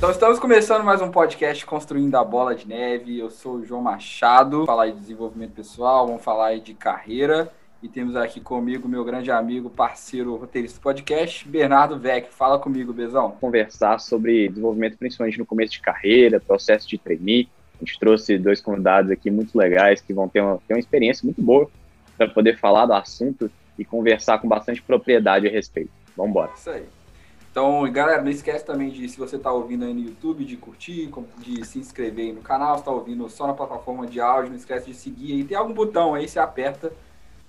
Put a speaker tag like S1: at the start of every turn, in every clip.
S1: Então estamos começando mais um podcast Construindo a Bola de Neve. Eu sou o João Machado, vou falar de desenvolvimento pessoal, vamos falar de carreira. E temos aqui comigo meu grande amigo, parceiro roteirista do podcast, Bernardo Vec. Fala comigo, Bezão.
S2: Conversar sobre desenvolvimento, principalmente no começo de carreira, processo de trainee. A gente trouxe dois convidados aqui muito legais que vão ter uma, ter uma experiência muito boa para poder falar do assunto e conversar com bastante propriedade a respeito. Vamos embora.
S1: Isso aí. Então, galera, não esquece também de, se você está ouvindo aí no YouTube, de curtir, de se inscrever aí no canal. Está ouvindo só na plataforma de áudio, não esquece de seguir aí. Tem algum botão aí, você aperta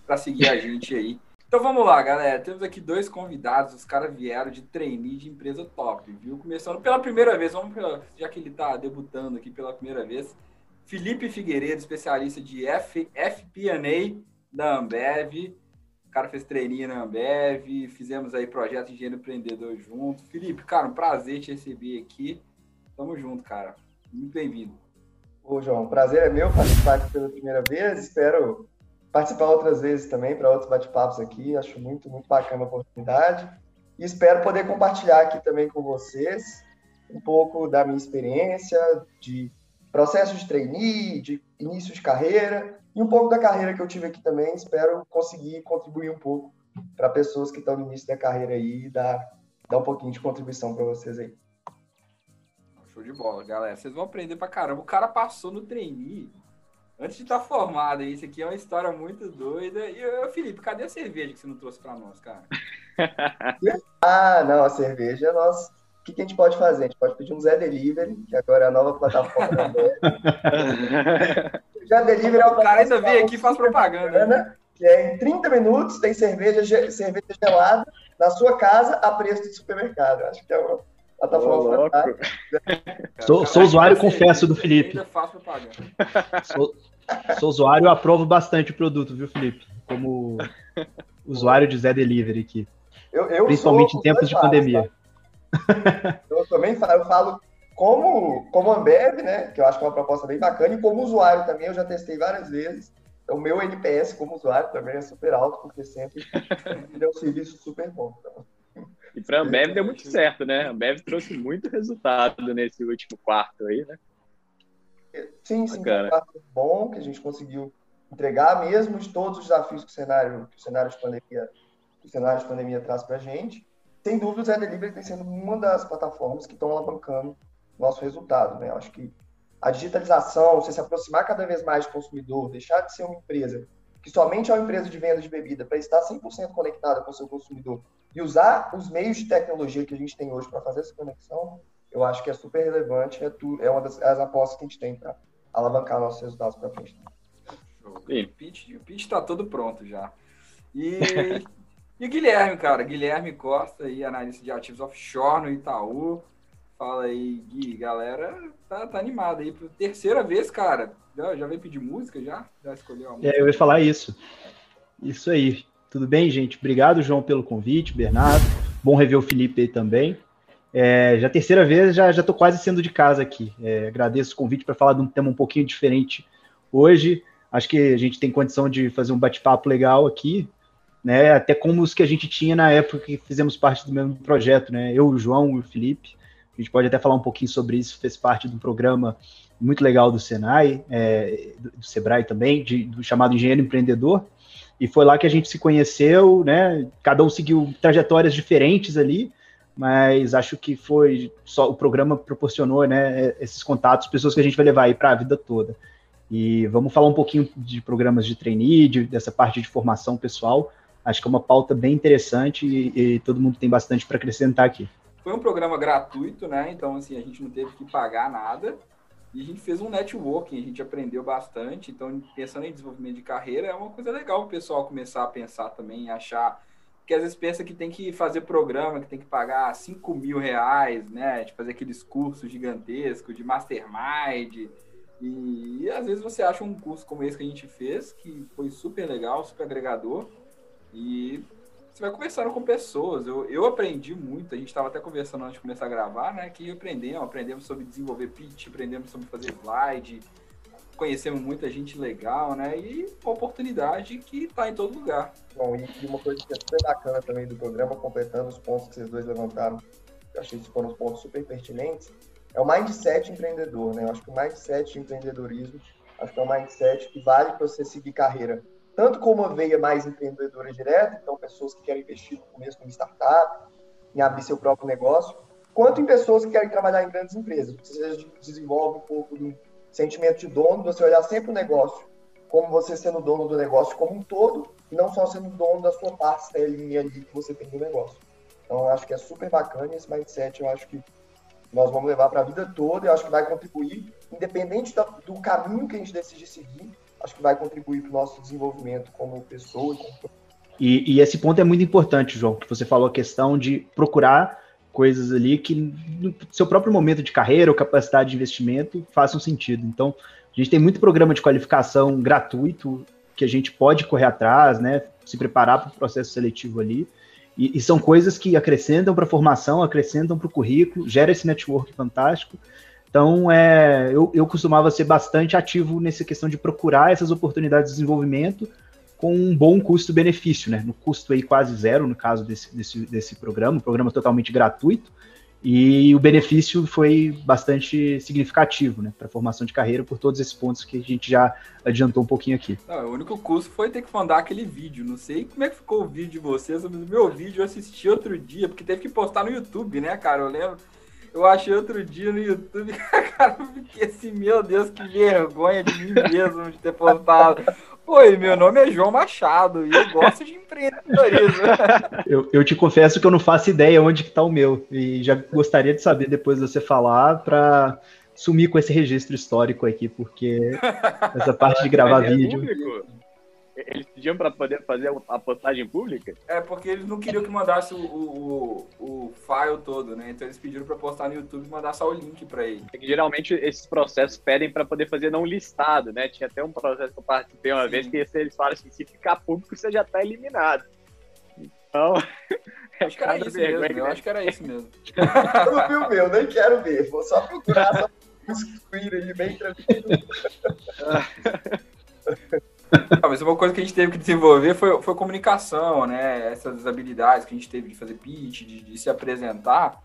S1: para seguir a gente aí. Então vamos lá, galera. Temos aqui dois convidados. Os caras vieram de trainee de empresa top, viu? Começando pela primeira vez, vamos já que ele está debutando aqui pela primeira vez. Felipe Figueiredo, especialista de FP&A da Ambev. O cara fez treininho na Ambev, fizemos aí projeto de engenheiro empreendedor junto. Felipe, cara, um prazer te receber aqui. Tamo junto, cara. Muito bem-vindo.
S3: Ô, João, prazer é meu participar aqui pela primeira vez. Espero participar outras vezes também para outros bate-papos aqui. Acho muito, muito bacana a oportunidade. E espero poder compartilhar aqui também com vocês um pouco da minha experiência de processo de trainee, de início de carreira e um pouco da carreira que eu tive aqui também, espero conseguir contribuir um pouco para pessoas que estão no início da carreira aí e dar, dar um pouquinho de contribuição para vocês aí.
S1: Show de bola, galera. Vocês vão aprender pra caramba. O cara passou no trainee antes de estar tá formado. Isso aqui é uma história muito doida. E, eu, Felipe, cadê a cerveja que você não trouxe para nós, cara?
S3: ah, não, a cerveja nós o que, que, a gente pode fazer? A gente pode pedir um Zé Delivery, que agora é a nova plataforma da
S1: Zé Delivery é o cara ainda veio aqui e faz propaganda. Né?
S3: Que é em 30 minutos tem cerveja, cerveja gelada na sua casa a preço de supermercado. Acho que é uma plataforma
S4: oh, fantástica. Sou, sou usuário, confesso, do Felipe. Sou, sou usuário, aprovo bastante o produto, viu, Felipe? Como usuário de Zé Delivery aqui. Eu, eu Principalmente em tempos de pandemia. Tá?
S3: eu também falo, eu falo como, como Ambev, né? Que eu acho que é uma proposta bem bacana, e como usuário também, eu já testei várias vezes. O meu NPS como usuário também é super alto, porque sempre é um serviço super bom. Então.
S2: E para a Ambev deu muito certo, né? A Ambev trouxe muito resultado nesse último quarto aí, né?
S3: Sim, sim, um quarto bom que a gente conseguiu entregar mesmo de todos os desafios que o cenário, que o cenário de pandemia, o cenário de pandemia traz para a gente sem dúvida, o Zé Delivery tem sendo uma das plataformas que estão alavancando nosso resultado. Né? Eu acho que a digitalização, você se aproximar cada vez mais do consumidor, deixar de ser uma empresa que somente é uma empresa de venda de bebida para estar 100% conectada com o seu consumidor e usar os meios de tecnologia que a gente tem hoje para fazer essa conexão, eu acho que é super relevante, é, é uma das apostas que a gente tem para alavancar nossos resultados para frente.
S1: O pitch está todo pronto já. E E Guilherme, cara, Guilherme Costa, aí, analista de ativos offshore no Itaú. Fala aí, Gui, galera tá, tá animada aí terceira vez, cara. Já, já veio pedir música já? Já escolheu a música?
S4: É, eu ia falar isso. Isso aí. Tudo bem, gente? Obrigado, João, pelo convite, Bernardo. Bom rever o Felipe aí também. É, já terceira vez, já tô quase sendo de casa aqui. É, agradeço o convite para falar de um tema um pouquinho diferente hoje. Acho que a gente tem condição de fazer um bate-papo legal aqui né? Até como os que a gente tinha na época que fizemos parte do mesmo projeto, né? Eu, o João e o Felipe. A gente pode até falar um pouquinho sobre isso, fez parte de um programa muito legal do Senai, é, do Sebrae também, de, do chamado Engenheiro Empreendedor. E foi lá que a gente se conheceu, né? Cada um seguiu trajetórias diferentes ali, mas acho que foi só o programa proporcionou, né? Esses contatos, pessoas que a gente vai levar aí para a vida toda. E vamos falar um pouquinho de programas de trainee, de, dessa parte de formação pessoal, Acho que é uma pauta bem interessante e, e todo mundo tem bastante para acrescentar aqui.
S1: Foi um programa gratuito, né? Então, assim, a gente não teve que pagar nada. E a gente fez um networking, a gente aprendeu bastante. Então, pensando em desenvolvimento de carreira, é uma coisa legal o pessoal começar a pensar também, achar. Porque às vezes pensa que tem que fazer programa, que tem que pagar 5 mil reais, né? De fazer aqueles cursos gigantescos de mastermind. E, e às vezes você acha um curso como esse que a gente fez, que foi super legal, super agregador e você vai conversando com pessoas. Eu, eu aprendi muito, a gente estava até conversando antes de começar a gravar, né? Que aprendemos, aprendemos sobre desenvolver pitch, aprendemos sobre fazer slide, conhecemos muita gente legal, né? E uma oportunidade que está em todo lugar.
S3: Bom, e uma coisa que é super bacana também do programa, completando os pontos que vocês dois levantaram, eu achei que foram os pontos super pertinentes, é o mindset empreendedor, né? Eu acho que o mindset de empreendedorismo, acho que é um mindset que vale para você seguir carreira, tanto como uma veia mais empreendedora direta, então pessoas que querem investir no começo como startup, em abrir seu próprio negócio, quanto em pessoas que querem trabalhar em grandes empresas. Você desenvolve um pouco do sentimento de dono, você olhar sempre o negócio como você sendo dono do negócio como um todo, e não só sendo dono da sua parcelinha ali que você tem do negócio. Então, acho que é super bacana esse mindset, eu acho que nós vamos levar para a vida toda, eu acho que vai contribuir, independente do caminho que a gente decidir seguir, acho que vai contribuir para o nosso desenvolvimento como pessoa.
S4: E, e, esse ponto é muito importante, João, que você falou a questão de procurar coisas ali que no seu próprio momento de carreira ou capacidade de investimento façam sentido. Então, a gente tem muito programa de qualificação gratuito que a gente pode correr atrás, né? Se preparar para o processo seletivo ali. E, e são coisas que acrescentam para a formação, acrescentam para o currículo, gera esse network fantástico. Então, é, eu, eu costumava ser bastante ativo nessa questão de procurar essas oportunidades de desenvolvimento com um bom custo-benefício, né? No custo aí quase zero, no caso desse, desse, desse programa, um programa totalmente gratuito, e o benefício foi bastante significativo, né, para a formação de carreira, por todos esses pontos que a gente já adiantou um pouquinho aqui.
S1: Não, o único custo foi ter que mandar aquele vídeo. Não sei como é que ficou o vídeo de vocês, mas o meu vídeo eu assisti outro dia, porque teve que postar no YouTube, né, cara? Eu lembro. Eu achei outro dia no YouTube, cara, eu fiquei assim, meu Deus, que vergonha de mim mesmo de ter postado. Oi, meu nome é João Machado e eu gosto de empreendedorismo.
S4: eu, eu te confesso que eu não faço ideia onde que tá o meu e já gostaria de saber depois de você falar para sumir com esse registro histórico aqui, porque essa parte de gravar é vídeo. Público?
S2: Eles pediam para poder fazer a postagem pública?
S1: É, porque eles não queriam que mandasse o, o, o file todo, né? Então eles pediram para postar no YouTube e mandar só o link para ele.
S2: É geralmente esses processos pedem para poder fazer não listado, né? Tinha até um processo que eu participei uma Sim. vez que eles falaram assim: se ficar público, você já tá eliminado. Então.
S1: Acho que era isso mesmo, eu acho que era isso mesmo.
S3: eu não vi o meu, nem quero ver. Vou só procurar só screen ali bem tranquilo.
S1: Ah, mas uma coisa que a gente teve que desenvolver foi, foi comunicação, né? Essas habilidades que a gente teve de fazer pitch, de, de se apresentar.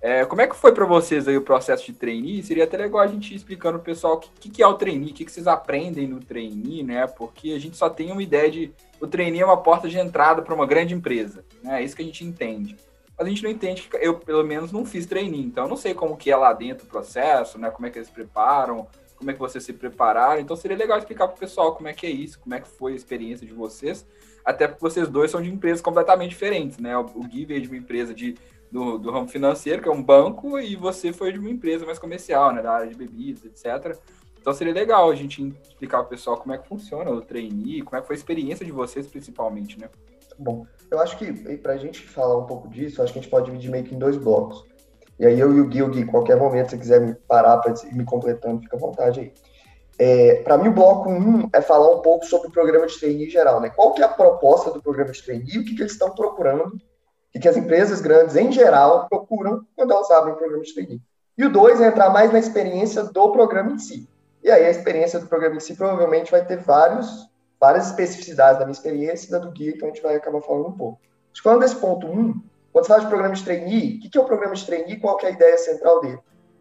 S1: É, como é que foi para vocês aí o processo de trainee? Seria até legal a gente ir explicando pro pessoal o que, que, é o trainee, o que, que vocês aprendem no trainee, né? Porque a gente só tem uma ideia de o trainee é uma porta de entrada para uma grande empresa, né? É isso que a gente entende. Mas a gente não entende que eu, pelo menos, não fiz trainee, então eu não sei como que é lá dentro o processo, né? Como é que eles preparam, como é que vocês se prepararam. Então seria legal explicar para o pessoal como é que é isso, como é que foi a experiência de vocês, até porque vocês dois são de empresas completamente diferentes, né? O Gui veio de uma empresa de, do, do ramo financeiro, que é um banco, e você foi de uma empresa mais comercial, né? Da área de bebidas, etc. Então seria legal a gente explicar para o pessoal como é que funciona o trainee, como é que foi a experiência de vocês principalmente, né?
S3: Bom, eu acho que para a gente falar um pouco disso, acho que a gente pode dividir meio que em dois blocos. E aí eu e o Gui, o Gui, qualquer momento, se quiser me parar para me completando, fica à vontade aí. É, para mim, o bloco 1 um é falar um pouco sobre o programa de trainee em geral. Né? Qual que é a proposta do programa de trainee, o que, que eles estão procurando, o que as empresas grandes, em geral, procuram quando elas abrem o programa de trainee. E o 2 é entrar mais na experiência do programa em si. E aí a experiência do programa em si provavelmente vai ter vários, várias especificidades da minha experiência e da do Gui, então a gente vai acabar falando um pouco. Falando desse ponto 1, um, quando você fala de programa de trainee, o que é o programa de trainee? Qual é a ideia central dele?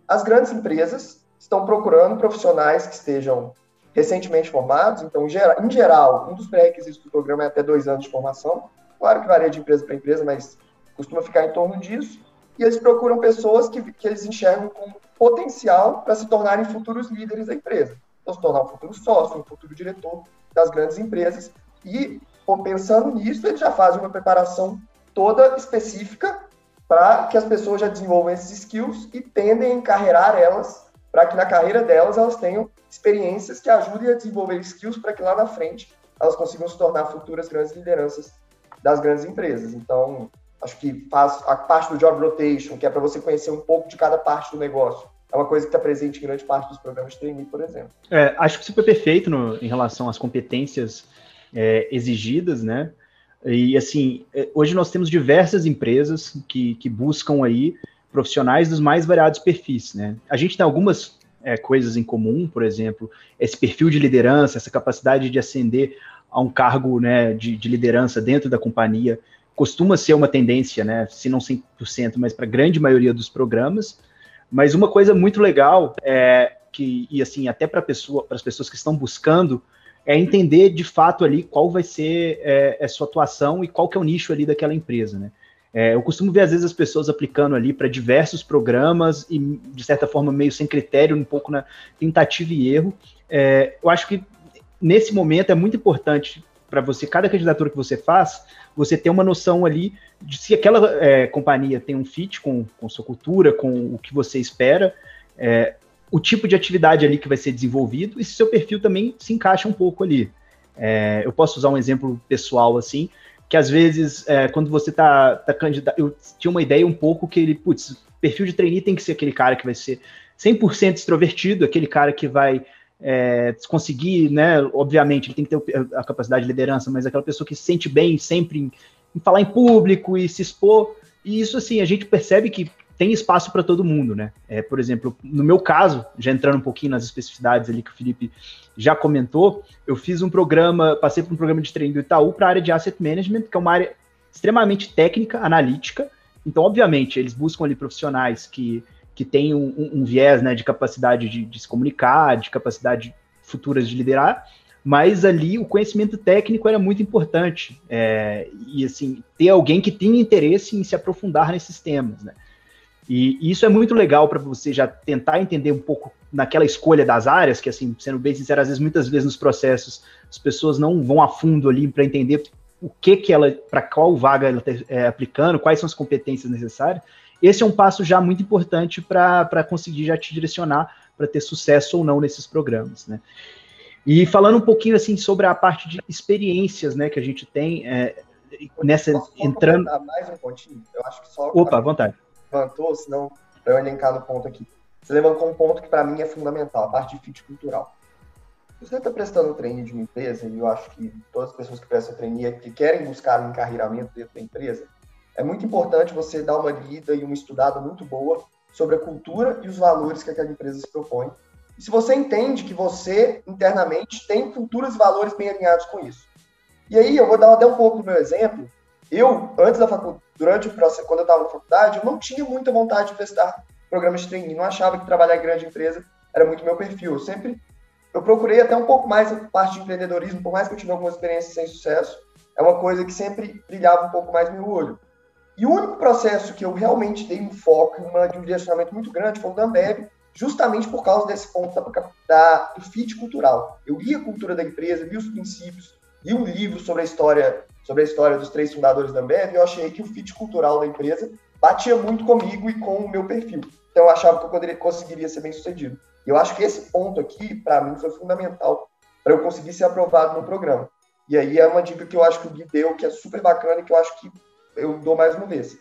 S3: As grandes empresas estão procurando profissionais que estejam recentemente formados, então, em geral, um dos pré-requisitos do programa é até dois anos de formação. Claro que varia de empresa para empresa, mas costuma ficar em torno disso. E eles procuram pessoas que, que eles enxergam com potencial para se tornarem futuros líderes da empresa. Então, se tornar um futuro sócio, um futuro diretor das grandes empresas. E, pensando nisso, eles já fazem uma preparação toda específica para que as pessoas já desenvolvam esses skills e tendem a encarreirar elas para que na carreira delas elas tenham experiências que ajudem a desenvolver skills para que lá na frente elas consigam se tornar futuras grandes lideranças das grandes empresas. Então, acho que faz a parte do job rotation, que é para você conhecer um pouco de cada parte do negócio. É uma coisa que está presente em grande parte dos programas de trainee, por exemplo.
S4: É, acho que foi perfeito no, em relação às competências é, exigidas, né? E assim, é, hoje nós temos diversas empresas que, que buscam aí profissionais dos mais variados perfis, né? A gente tem algumas é, coisas em comum, por exemplo, esse perfil de liderança, essa capacidade de ascender a um cargo né, de, de liderança dentro da companhia, costuma ser uma tendência, né, se não 100%, mas para a grande maioria dos programas, Mas uma coisa muito legal é que, e assim, até para pessoa, as pessoas que estão buscando, é entender de fato ali qual vai ser é, a sua atuação e qual que é o nicho ali daquela empresa, né? É, eu costumo ver, às vezes, as pessoas aplicando ali para diversos programas e, de certa forma, meio sem critério, um pouco na tentativa e erro. É, eu acho que, nesse momento, é muito importante para você, cada candidatura que você faz, você ter uma noção ali de se aquela é, companhia tem um fit com, com sua cultura, com o que você espera, é, o tipo de atividade ali que vai ser desenvolvido e se seu perfil também se encaixa um pouco ali. É, eu posso usar um exemplo pessoal assim, que às vezes, é, quando você está tá candidato, eu tinha uma ideia um pouco que ele, putz, perfil de trainee tem que ser aquele cara que vai ser 100% extrovertido, aquele cara que vai é, conseguir, né, obviamente, ele tem que ter a capacidade de liderança, mas aquela pessoa que se sente bem sempre em, em falar em público e se expor, e isso, assim, a gente percebe que tem espaço para todo mundo, né? É, por exemplo, no meu caso, já entrando um pouquinho nas especificidades ali que o Felipe já comentou, eu fiz um programa, passei por um programa de treino do Itaú para a área de asset management, que é uma área extremamente técnica, analítica. Então, obviamente, eles buscam ali profissionais que, que têm um, um, viés né, de capacidade de, de se comunicar, de capacidade futuras de liderar, mas ali o conhecimento técnico era muito importante. É, e assim, ter alguém que tenha interesse em se aprofundar nesses temas, né? E, isso é muito legal para você já tentar entender um pouco naquela escolha das áreas, que assim, sendo bem sincero, às vezes muitas vezes nos processos as pessoas não vão a fundo ali para entender o que que ela, para qual vaga ela está é, aplicando, quais são as competências necessárias. Esse é um passo já muito importante para conseguir já te direcionar para ter sucesso ou não nesses programas, né? E falando um pouquinho assim sobre a parte de experiências, né, que a gente tem é, nessa entrando.
S3: Mais um pontinho? Eu acho que só.
S4: Opa, à vontade
S3: levantou, senão para eu elencar no ponto aqui. Você levantou um ponto que para mim é fundamental, a parte de fit cultural. Você está prestando treino de uma empresa, e eu acho que todas as pessoas que prestam treino que querem buscar um encarreiramento dentro da empresa, é muito importante você dar uma lida e uma estudada muito boa sobre a cultura e os valores que aquela empresa se propõe. E se você entende que você, internamente, tem culturas e valores bem alinhados com isso. E aí, eu vou dar até um pouco do meu exemplo. Eu, antes da faculdade, durante o processo, quando eu estava na faculdade, eu não tinha muita vontade de prestar programas de trainee, não achava que trabalhar em grande empresa era muito meu perfil. Eu sempre eu procurei até um pouco mais a parte de empreendedorismo, por mais que eu tivesse algumas experiências sem sucesso, é uma coisa que sempre brilhava um pouco mais no meu olho. E o único processo que eu realmente dei um foco, um direcionamento muito grande, foi o da Ambev, justamente por causa desse ponto da, da, do fit cultural. Eu li a cultura da empresa, li os princípios, li um livro sobre a história sobre a história dos três fundadores da Ambev, eu achei que o fit cultural da empresa batia muito comigo e com o meu perfil. Então eu achava que eu poderia, conseguiria ser bem sucedido. E eu acho que esse ponto aqui, para mim, foi fundamental para eu conseguir ser aprovado no programa. E aí é uma dica que eu acho que o Gui deu, que é super bacana e que eu acho que eu dou mais uma vez.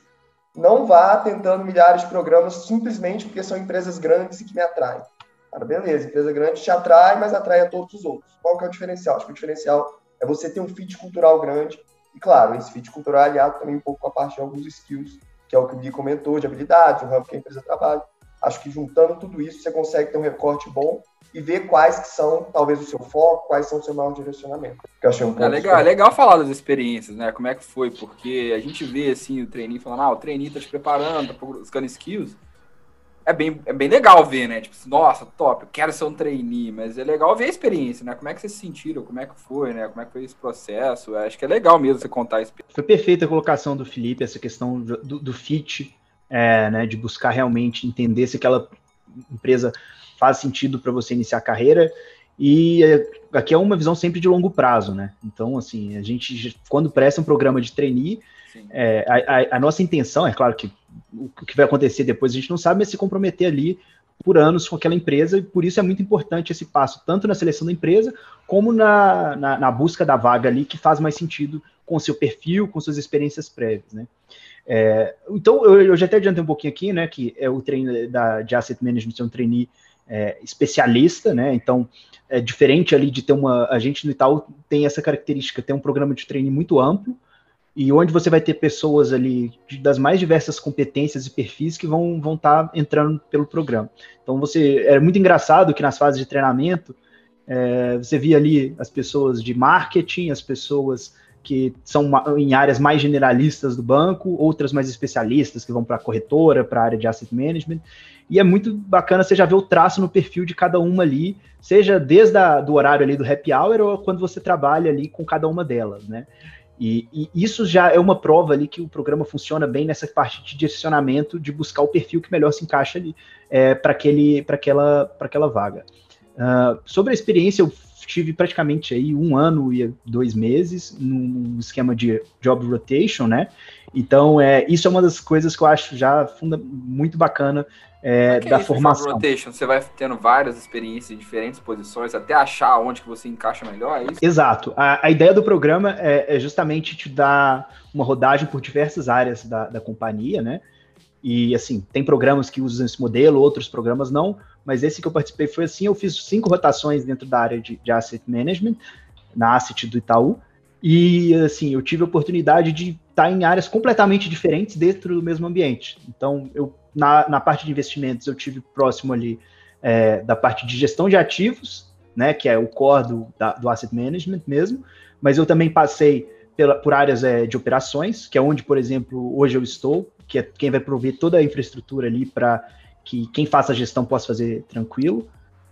S3: Não vá tentando milhares de programas simplesmente porque são empresas grandes e que me atraem. Cara, beleza, empresa grande te atrai, mas atrai a todos os outros. Qual que é o diferencial? Acho que o diferencial é você ter um fit cultural grande e, claro, esse fit cultural é aliado também um pouco com a parte de alguns skills, que é o que o Gui comentou, de habilidades, o ramo que a empresa trabalha. Acho que juntando tudo isso, você consegue ter um recorte bom e ver quais que são, talvez, o seu foco, quais são o seu maior direcionamento. Que eu achei um
S1: é legal, é legal falar das experiências, né? Como é que foi, porque a gente vê, assim, o trainee falando, ah, o trainee tá te preparando, tá buscando skills, é bem, é bem legal ver, né? Tipo, nossa, top, eu quero ser um trainee, mas é legal ver a experiência, né? Como é que vocês se sentiram, como é que foi, né? Como é que foi esse processo? Eu acho que é legal mesmo você contar a experiência.
S4: Foi perfeita a colocação do Felipe, essa questão do, do fit, é, né? De buscar realmente entender se aquela empresa faz sentido para você iniciar a carreira. E aqui é uma visão sempre de longo prazo, né? Então, assim, a gente, quando presta um programa de trainee, é, a, a, a, nossa intenção, é claro que o que vai acontecer depois a gente não sabe, mas se comprometer ali por anos com aquela empresa, e por isso é muito importante esse passo, tanto na seleção da empresa, como na, na, na busca da vaga ali, que faz mais sentido com o seu perfil, com suas experiências prévias, né? É, então, eu, eu, já até adiantei um pouquinho aqui, né, que é o treino da, de Asset Management, é um trainee é, especialista, né, então é diferente ali de ter uma, a gente no Itaú tem essa característica, tem um programa de treino muito amplo, e onde você vai ter pessoas ali das mais diversas competências e perfis que vão vão estar tá entrando pelo programa. Então você é muito engraçado que nas fases de treinamento é, você via ali as pessoas de marketing, as pessoas que são em áreas mais generalistas do banco, outras mais especialistas, que vão para a corretora, para a área de asset management. E é muito bacana você já ver o traço no perfil de cada uma ali, seja desde a, do horário ali do happy hour ou quando você trabalha ali com cada uma delas, né? E, e, isso já é uma prova ali que o programa funciona bem nessa parte de direcionamento, de buscar o perfil que melhor se encaixa ali é, para aquela, aquela vaga. Uh, sobre a experiência, eu tive praticamente aí um ano e dois meses num esquema de job rotation, né? Então, é, isso é uma das coisas que eu acho já funda, muito bacana é, da é formação.
S1: Rotation, você vai tendo várias experiências em diferentes posições até achar onde que você encaixa melhor, é isso?
S4: Exato. A, a ideia do programa é, é, justamente te dar uma rodagem por diversas áreas da, da companhia, né? E assim, tem programas que usam esse modelo, outros programas não, mas esse que eu participei foi assim: eu fiz cinco rotações dentro da área de, de asset management, na asset do Itaú, e assim, eu tive a oportunidade de estar em áreas completamente diferentes dentro do mesmo ambiente. Então, eu na, na parte de investimentos, eu tive próximo ali é, da parte de gestão de ativos, né, que é o core do, da, do asset management mesmo, mas eu também passei pela, por áreas é, de operações, que é onde, por exemplo, hoje eu estou, que é quem vai prover toda a infraestrutura ali para que quem faça a gestão possa fazer tranquilo.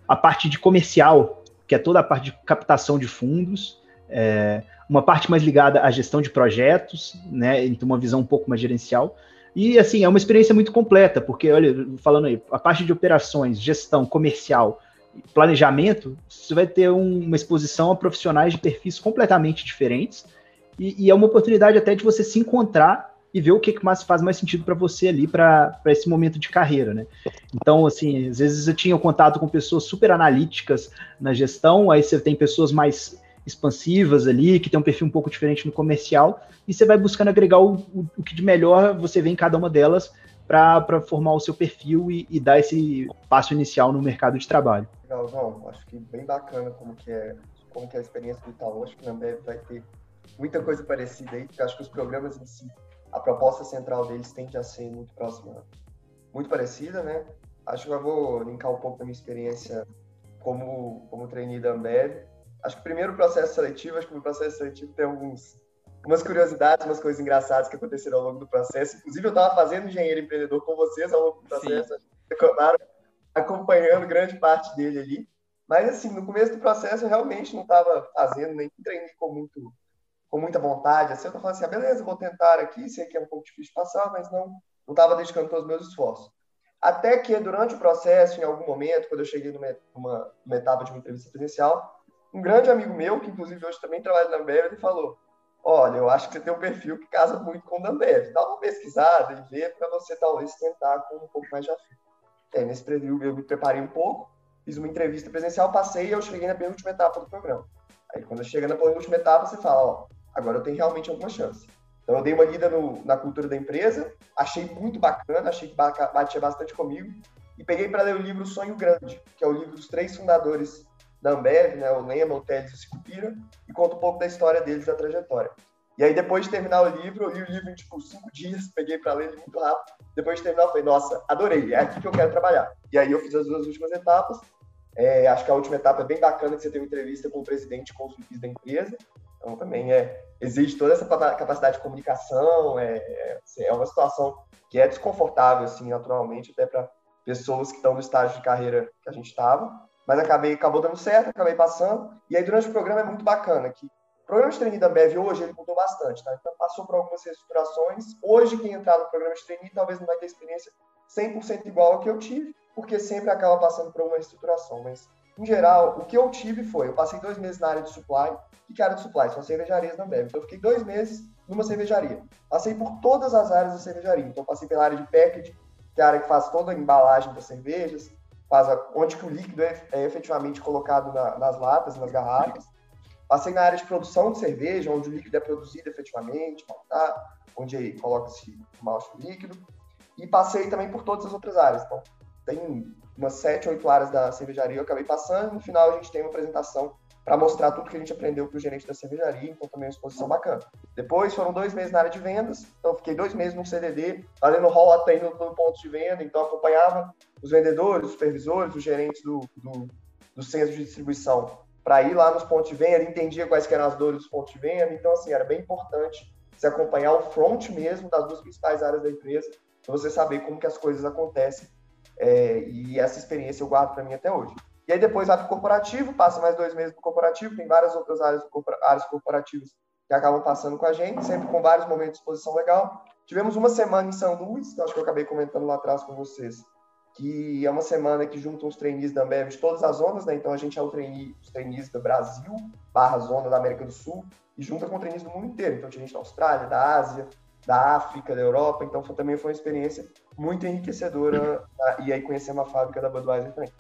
S4: A parte de comercial, que é toda a parte de captação de fundos, é, uma parte mais ligada à gestão de projetos, né, então uma visão um pouco mais gerencial. E assim, é uma experiência muito completa, porque, olha, falando aí, a parte de operações, gestão, comercial, planejamento, você vai ter um, uma exposição a profissionais de perfis completamente diferentes, e, e, é uma oportunidade até de você se encontrar e ver o que, que mais faz mais sentido para você ali para esse momento de carreira, né? Então, assim, às vezes eu tinha contato com pessoas super analíticas na gestão, aí você tem pessoas mais expansivas ali, que tem um perfil um pouco diferente no comercial, e você vai buscando agregar o, o, o que de melhor você vê em cada uma delas para formar o seu perfil e, e, dar esse passo inicial no mercado de trabalho.
S3: Legal, não, acho que bem bacana como que é, como que é a experiência do Itaú, acho que na Ambev vai ter muita coisa parecida aí, porque acho que os programas em si a proposta central deles tende a ser muito próxima, muito parecida, né? Acho que eu vou linkar um pouco da minha experiência como, como trainee da Ambev. Acho que o primeiro processo seletivo, acho que no processo seletivo tem alguns, algumas curiosidades, umas coisas engraçadas que aconteceram ao longo do processo. Inclusive, eu estava fazendo engenheiro empreendedor com vocês ao longo do processo, acabaram acompanhando grande parte dele ali. Mas, assim, no começo do processo, eu realmente não estava fazendo, nem treinei com muito com muita vontade, assim, eu tô falando assim, ah, beleza, vou tentar aqui, sei que é um pouco difícil de passar, mas não não estava dedicando todos os meus esforços. Até que durante o processo, em algum momento, quando eu cheguei numa, numa etapa de uma entrevista presencial, um grande amigo meu, que inclusive hoje também trabalha na Ambev, ele falou: Olha, eu acho que você tem um perfil que casa muito com o da Ambev. Dá uma pesquisada e vê para você talvez tentar com um pouco mais de afim. É, nesse preview eu me preparei um pouco, fiz uma entrevista presencial, passei e eu cheguei na penúltima etapa do programa. Aí quando eu chego na penúltima etapa, você fala: Ó, agora eu tenho realmente alguma chance. Então eu dei uma lida no, na cultura da empresa, achei muito bacana, achei que batia bastante comigo e peguei para ler o livro Sonho Grande, que é o livro dos três fundadores da Ambev, né, o Lema, o Teles e o Sicupira, e conta um pouco da história deles, da trajetória. E aí, depois de terminar o livro, eu li o livro em, tipo, cinco dias, peguei para ler muito rápido. Depois de terminar, eu falei, nossa, adorei, é aqui que eu quero trabalhar. E aí, eu fiz as duas últimas etapas. É, acho que a última etapa é bem bacana, que você tem uma entrevista com o presidente e com os VPs da empresa. Então, também é, exige toda essa capacidade de comunicação. É, é, é uma situação que é desconfortável, assim, naturalmente, até para pessoas que estão no estágio de carreira que a gente estava. Mas acabei, acabou dando certo, acabei passando. E aí, durante o programa, é muito bacana que o programa de trainee da Ambev hoje, ele mudou bastante, tá? Então, passou por algumas reestruturações. Hoje, quem entrar no programa de trainee talvez não vai ter experiência 100% igual ao que eu tive, porque sempre acaba passando por uma reestruturação. Mas em geral, o que eu tive foi, eu passei dois meses na área de supply. O que é área de supply? São cervejarias da Ambev. Então, eu fiquei dois meses numa cervejaria. Passei por todas as áreas da cervejaria. Então, passei pela área de packaging, que é a área que faz toda a embalagem das cervejas, faz a, onde que o líquido é, é efetivamente colocado na, nas latas, nas garrafas. Passei na área de produção de cerveja, onde o líquido é produzido efetivamente, tá? onde coloca-se o malte líquido. E passei também por todas as outras áreas. Então, tem umas sete, oito áreas da cervejaria eu acabei passando. No final, a gente tem uma apresentação para mostrar tudo que a gente aprendeu para o gerente da cervejaria, então também é uma exposição bacana. Depois foram dois meses na área de vendas, então fiquei dois meses no CDD, fazendo rol até no, no ponto de venda, então acompanhava os vendedores, os supervisores, os gerentes do, do, do centro de distribuição para ir lá nos pontos de venda, entendia quais eram as dores dos pontos de venda, então assim, era bem importante se acompanhar o front mesmo das duas principais áreas da empresa, para você saber como que as coisas acontecem, é, e essa experiência eu guardo para mim até hoje. E aí depois vai para o corporativo, passa mais dois meses no corporativo, tem várias outras áreas, áreas corporativas que acabam passando com a gente, sempre com vários momentos de exposição legal. Tivemos uma semana em São Luís, que acho que eu acabei comentando lá atrás com vocês, que é uma semana que junta os trainees da Ambev de todas as zonas, né? Então a gente é o trainee, os trainees do Brasil, barra zona da América do Sul, e junta com trainees do mundo inteiro. Então tinha gente da Austrália, da Ásia, da África, da Europa. Então foi, também foi uma experiência muito enriquecedora tá? e aí conhecer uma fábrica da Budweiser também.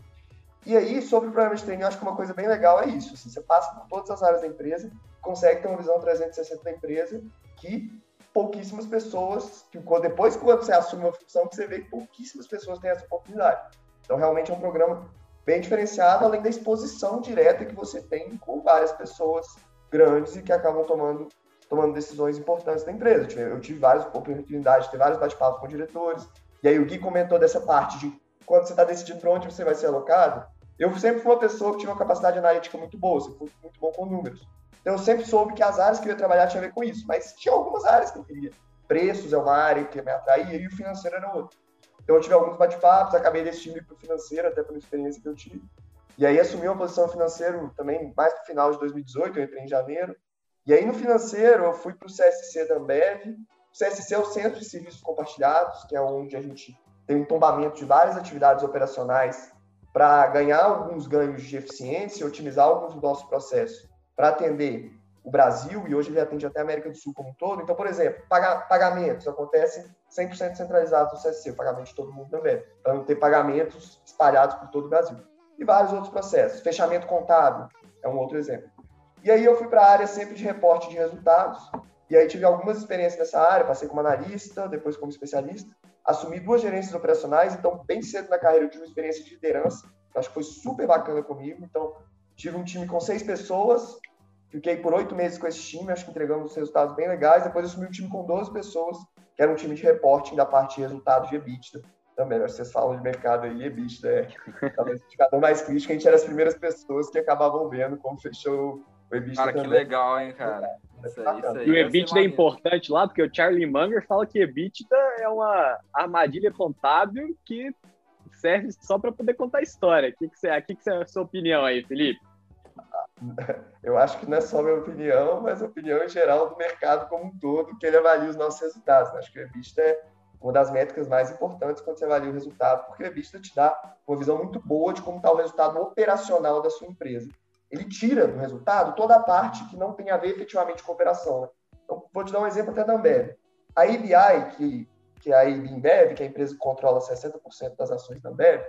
S3: E aí, sobre o programa de treino, eu acho que uma coisa bem legal é isso. Assim, você passa por todas as áreas da empresa, consegue ter uma visão 360 da empresa que pouquíssimas pessoas, que depois que você assume uma função, que você vê que pouquíssimas pessoas têm essa oportunidade. Então, realmente é um programa bem diferenciado, além da exposição direta que você tem com várias pessoas grandes e que acabam tomando, tomando decisões importantes da empresa. Eu tive várias oportunidades de ter vários bate-papos com diretores, e aí o Gui comentou dessa parte de quando você está decidindo para onde você vai ser alocado. Eu sempre fui uma pessoa que tinha uma capacidade analítica muito boa, sempre fui muito bom com números. Então, eu sempre soube que as áreas que eu ia trabalhar tinha a ver com isso, mas tinha algumas áreas que eu queria. Preços é uma área que me atraía e o financeiro era outra. Então, eu tive alguns bate-papos, acabei decidindo para o financeiro, até pela experiência que eu tive. E aí, assumi uma posição financeira também mais no final de 2018, eu entrei em janeiro. E aí, no financeiro, eu fui para o CSC da Ambev. O CSC é o Centro de Serviços Compartilhados, que é onde a gente tem um tombamento de várias atividades operacionais para ganhar alguns ganhos de eficiência e otimizar alguns dos nossos processos para atender o Brasil, e hoje ele atende até a América do Sul como um todo. Então, por exemplo, pagamentos acontecem 100% centralizados no CSC, pagamento de todo mundo também, para não ter pagamentos espalhados por todo o Brasil. E vários outros processos. Fechamento contábil é um outro exemplo. E aí eu fui para a área sempre de reporte de resultados, e aí tive algumas experiências nessa área, passei como analista, depois como especialista, assumi duas gerências operacionais, então bem cedo na carreira eu tive uma experiência de liderança, acho que foi super bacana comigo, então tive um time com seis pessoas, Fiquei por oito meses com esse time, acho que entregamos resultados bem legais. Depois assumi um time com 12 pessoas, que era um time de reporting da parte de resultados de EBITDA. Também, vocês falam de mercado aí, EBITDA é talvez o indicador mais crítico. A gente era as primeiras pessoas que acabavam vendo como fechou.
S1: Cara,
S3: também.
S1: que legal, hein, cara.
S2: É, isso aí, isso aí e o EBITDA é importante lá, porque o Charlie Munger fala que EBITDA é uma armadilha contábil que serve só para poder contar história. O que, que, você, que, que você, é a sua opinião aí, Felipe?
S3: eu acho que não é só minha opinião, mas a opinião em geral do mercado como um todo, que ele avalia os nossos resultados. Né? Acho que o EBITDA é uma das métricas mais importantes quando você avalia o resultado, porque o EBITDA te dá uma visão muito boa de como está o resultado operacional da sua empresa. Ele tira do resultado toda a parte que não tem a ver efetivamente com operação. Né? Então, vou te dar um exemplo até da Ambev. A EBI, que, que é a Embev, que é a empresa que controla 60% das ações da Ambev,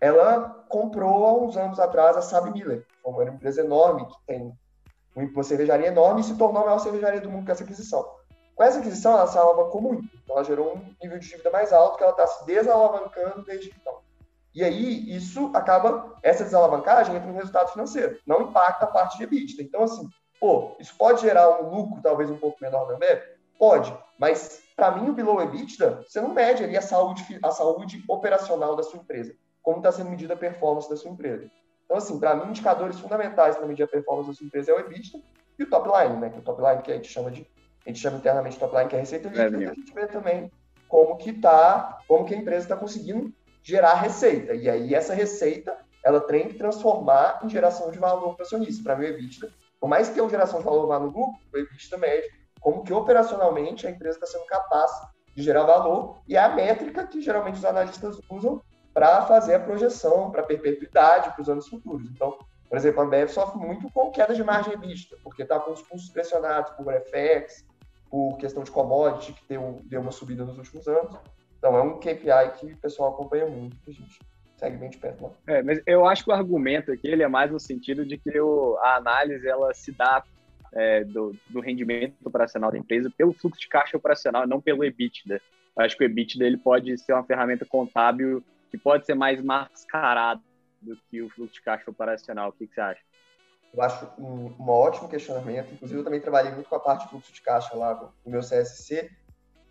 S3: ela comprou há uns anos atrás a Sabe Miller, uma empresa enorme que tem uma cervejaria enorme e se tornou a maior cervejaria do mundo com essa aquisição. Com essa aquisição, ela se alavancou muito. Então, ela gerou um nível de dívida mais alto que ela está se desalavancando desde então. E aí, isso acaba, essa desalavancagem entra no resultado financeiro, não impacta a parte de EBITDA. Então, assim, pô, isso pode gerar um lucro talvez um pouco menor na Ambev? Pode, mas para mim o below EBITDA, você não mede ali a saúde, a saúde operacional da sua empresa como está sendo medida a performance da sua empresa. Então, assim, para mim, indicadores fundamentais para medir a performance da sua empresa é o EBITDA e o top line, né? Que o top line que a gente chama de, a gente chama internamente de top line, que é a receita líquida, é, a gente vê também como que tá, como que a empresa está conseguindo gerar receita. E aí essa receita, ela tem que transformar em geração de valor para o acionista. Para o EBITDA, por mais que a geração de valor no lucro, o EBITDA mede como que operacionalmente a empresa está sendo capaz de gerar valor e é a métrica que geralmente os analistas usam para fazer a projeção para perpetuidade para os anos futuros. Então, por exemplo, a Ambev sofre muito com queda de margem vista, porque está com os custos pressionados por FX, por questão de commodity, que deu, deu uma subida nos últimos anos. Então, é um KPI que o pessoal acompanha muito, que a gente segue bem de perto. Né?
S2: É, mas eu acho que o argumento aqui ele é mais no sentido de que o, a análise ela se dá é, do, do, rendimento operacional da empresa pelo fluxo de caixa operacional, não pelo EBITDA. Eu acho que o EBITDA ele pode ser uma ferramenta contábil que pode ser mais mascarado do que o fluxo de caixa operacional. O que, que você acha?
S3: Eu acho um, um, ótimo questionamento. Inclusive, eu também trabalhei muito com a parte de fluxo de caixa lá no meu CSC,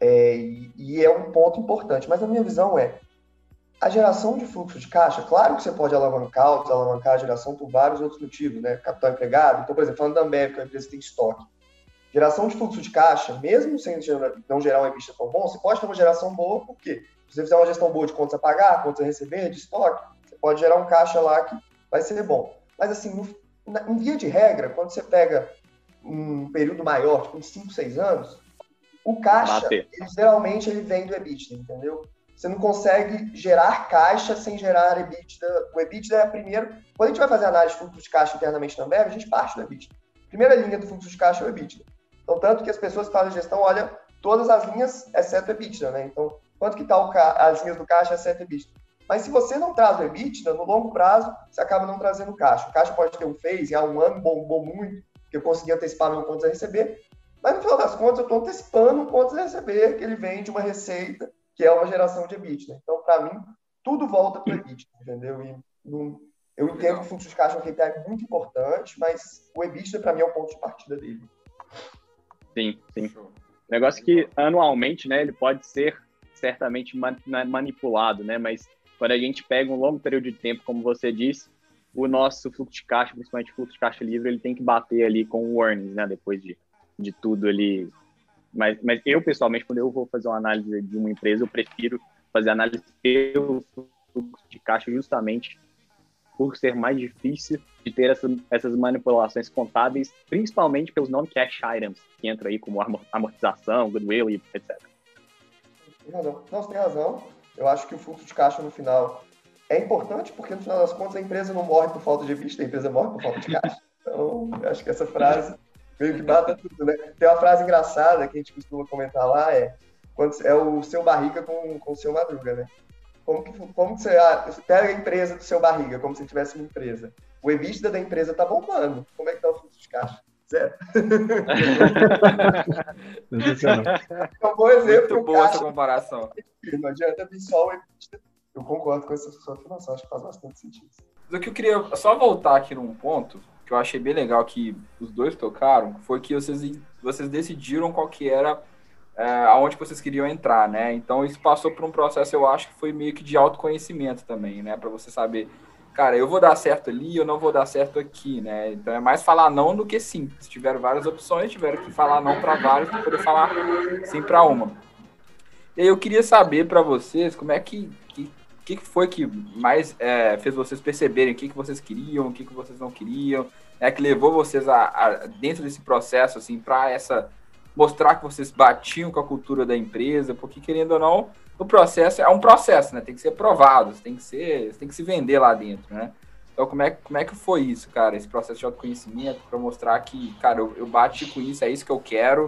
S3: é, e, é um ponto importante. Mas a minha visão é, a geração de fluxo de caixa, claro que você pode alavancar, alavancar a geração por vários outros motivos, né? Capital empregado. Então, por exemplo, falando da Ambev, que é uma empresa que tem estoque. Geração de fluxo de caixa, mesmo sem não gerar uma EBITDA tão bom, você pode ter uma geração boa, por quê? Se você fizer uma gestão boa de contas a pagar, contas a receber, de estoque, você pode gerar um caixa lá que vai ser bom. Mas, assim, no, em via de regra, quando você pega um período maior, tipo uns 5, 6 anos, o caixa, ele, geralmente, ele vem do EBITDA, entendeu? Você não consegue gerar caixa sem gerar EBITDA. O EBITDA é a primeira... Quando a gente vai fazer análise de fluxo de caixa internamente na Ambev, a gente parte do EBITDA. Primeira linha do fluxo de caixa é o EBITDA. Então, tanto que as pessoas que fazem gestão olham todas as linhas, exceto o EBITDA, né? Então, quanto que está as linhas do caixa, exceto o EBITDA. Mas se você não traz o EBITDA, no longo prazo, você acaba não trazendo caixa. O caixa pode ter um phase, há um ano bombou muito, que eu consegui antecipar meu contas a receber, mas no final das contas eu estou antecipando o contas a receber, que ele vem de uma receita, que é uma geração de EBITDA. Então, para mim, tudo volta para o EBITDA, entendeu? E não, eu entendo que o fluxo de caixa é um KPI muito importante, mas o EBITDA, para mim, é o ponto de partida dele.
S2: Sim, sim. Negócio que anualmente, né, ele pode ser certamente é manipulado, né, mas quando a gente pega um longo período de tempo, como você disse, o nosso fluxo de caixa, principalmente o fluxo de caixa livre, ele tem que bater ali com o earnings, né, depois de, de tudo ali. Mas, mas eu, pessoalmente, quando eu vou fazer uma análise de uma empresa, eu prefiro fazer análise pelo fluxo de caixa justamente por ser mais difícil de ter essa, essas manipulações contábeis, principalmente pelos non-cash items, que entram aí como amortização, goodwill e etc.
S3: Tem razão. Não, você tem razão. Eu acho que o fluxo de caixa no final é importante, porque no final das contas a empresa não morre por falta de vista, a empresa morre por falta de caixa. Então, acho que essa frase meio que bata tudo, né? Tem uma frase engraçada que a gente costuma comentar lá, é, quando, é o seu barriga com, com o seu madruga, né? Como que, como que você, ah, você pega a empresa do seu barriga, como se tivesse uma empresa. O EBITDA da empresa tá bombando. Como é que tá o fluxo de caixa? Zero. é um bom exemplo.
S1: Muito boa essa comparação.
S3: Não adianta vir só o EBITDA. Eu concordo com essa sua afirmação, acho que faz bastante sentido.
S1: O que eu queria só voltar aqui num ponto que eu achei bem legal que os dois tocaram foi que vocês, vocês decidiram qual que era é, aonde vocês queriam entrar, né? Então isso passou por um processo, eu acho que foi meio que de autoconhecimento também, né? Para você saber, cara, eu vou dar certo ali, eu não vou dar certo aqui, né? Então é mais falar não do que sim. Se tiveram várias opções, tiveram que falar não para várias para poder falar sim para uma. E aí eu queria saber para vocês como é que, que que foi que mais é, fez vocês perceberem o que, que vocês queriam, o que, que vocês não queriam, é que levou vocês a, a dentro desse processo assim para essa mostrar que vocês batiam com a cultura da empresa, porque querendo ou não, o processo é um processo, né? Tem que ser aprovado, tem que ser, tem que se vender lá dentro, né? Então, como é, como é que foi isso, cara? Esse processo de autoconhecimento para mostrar que, cara, eu, eu bati com isso, é isso que eu quero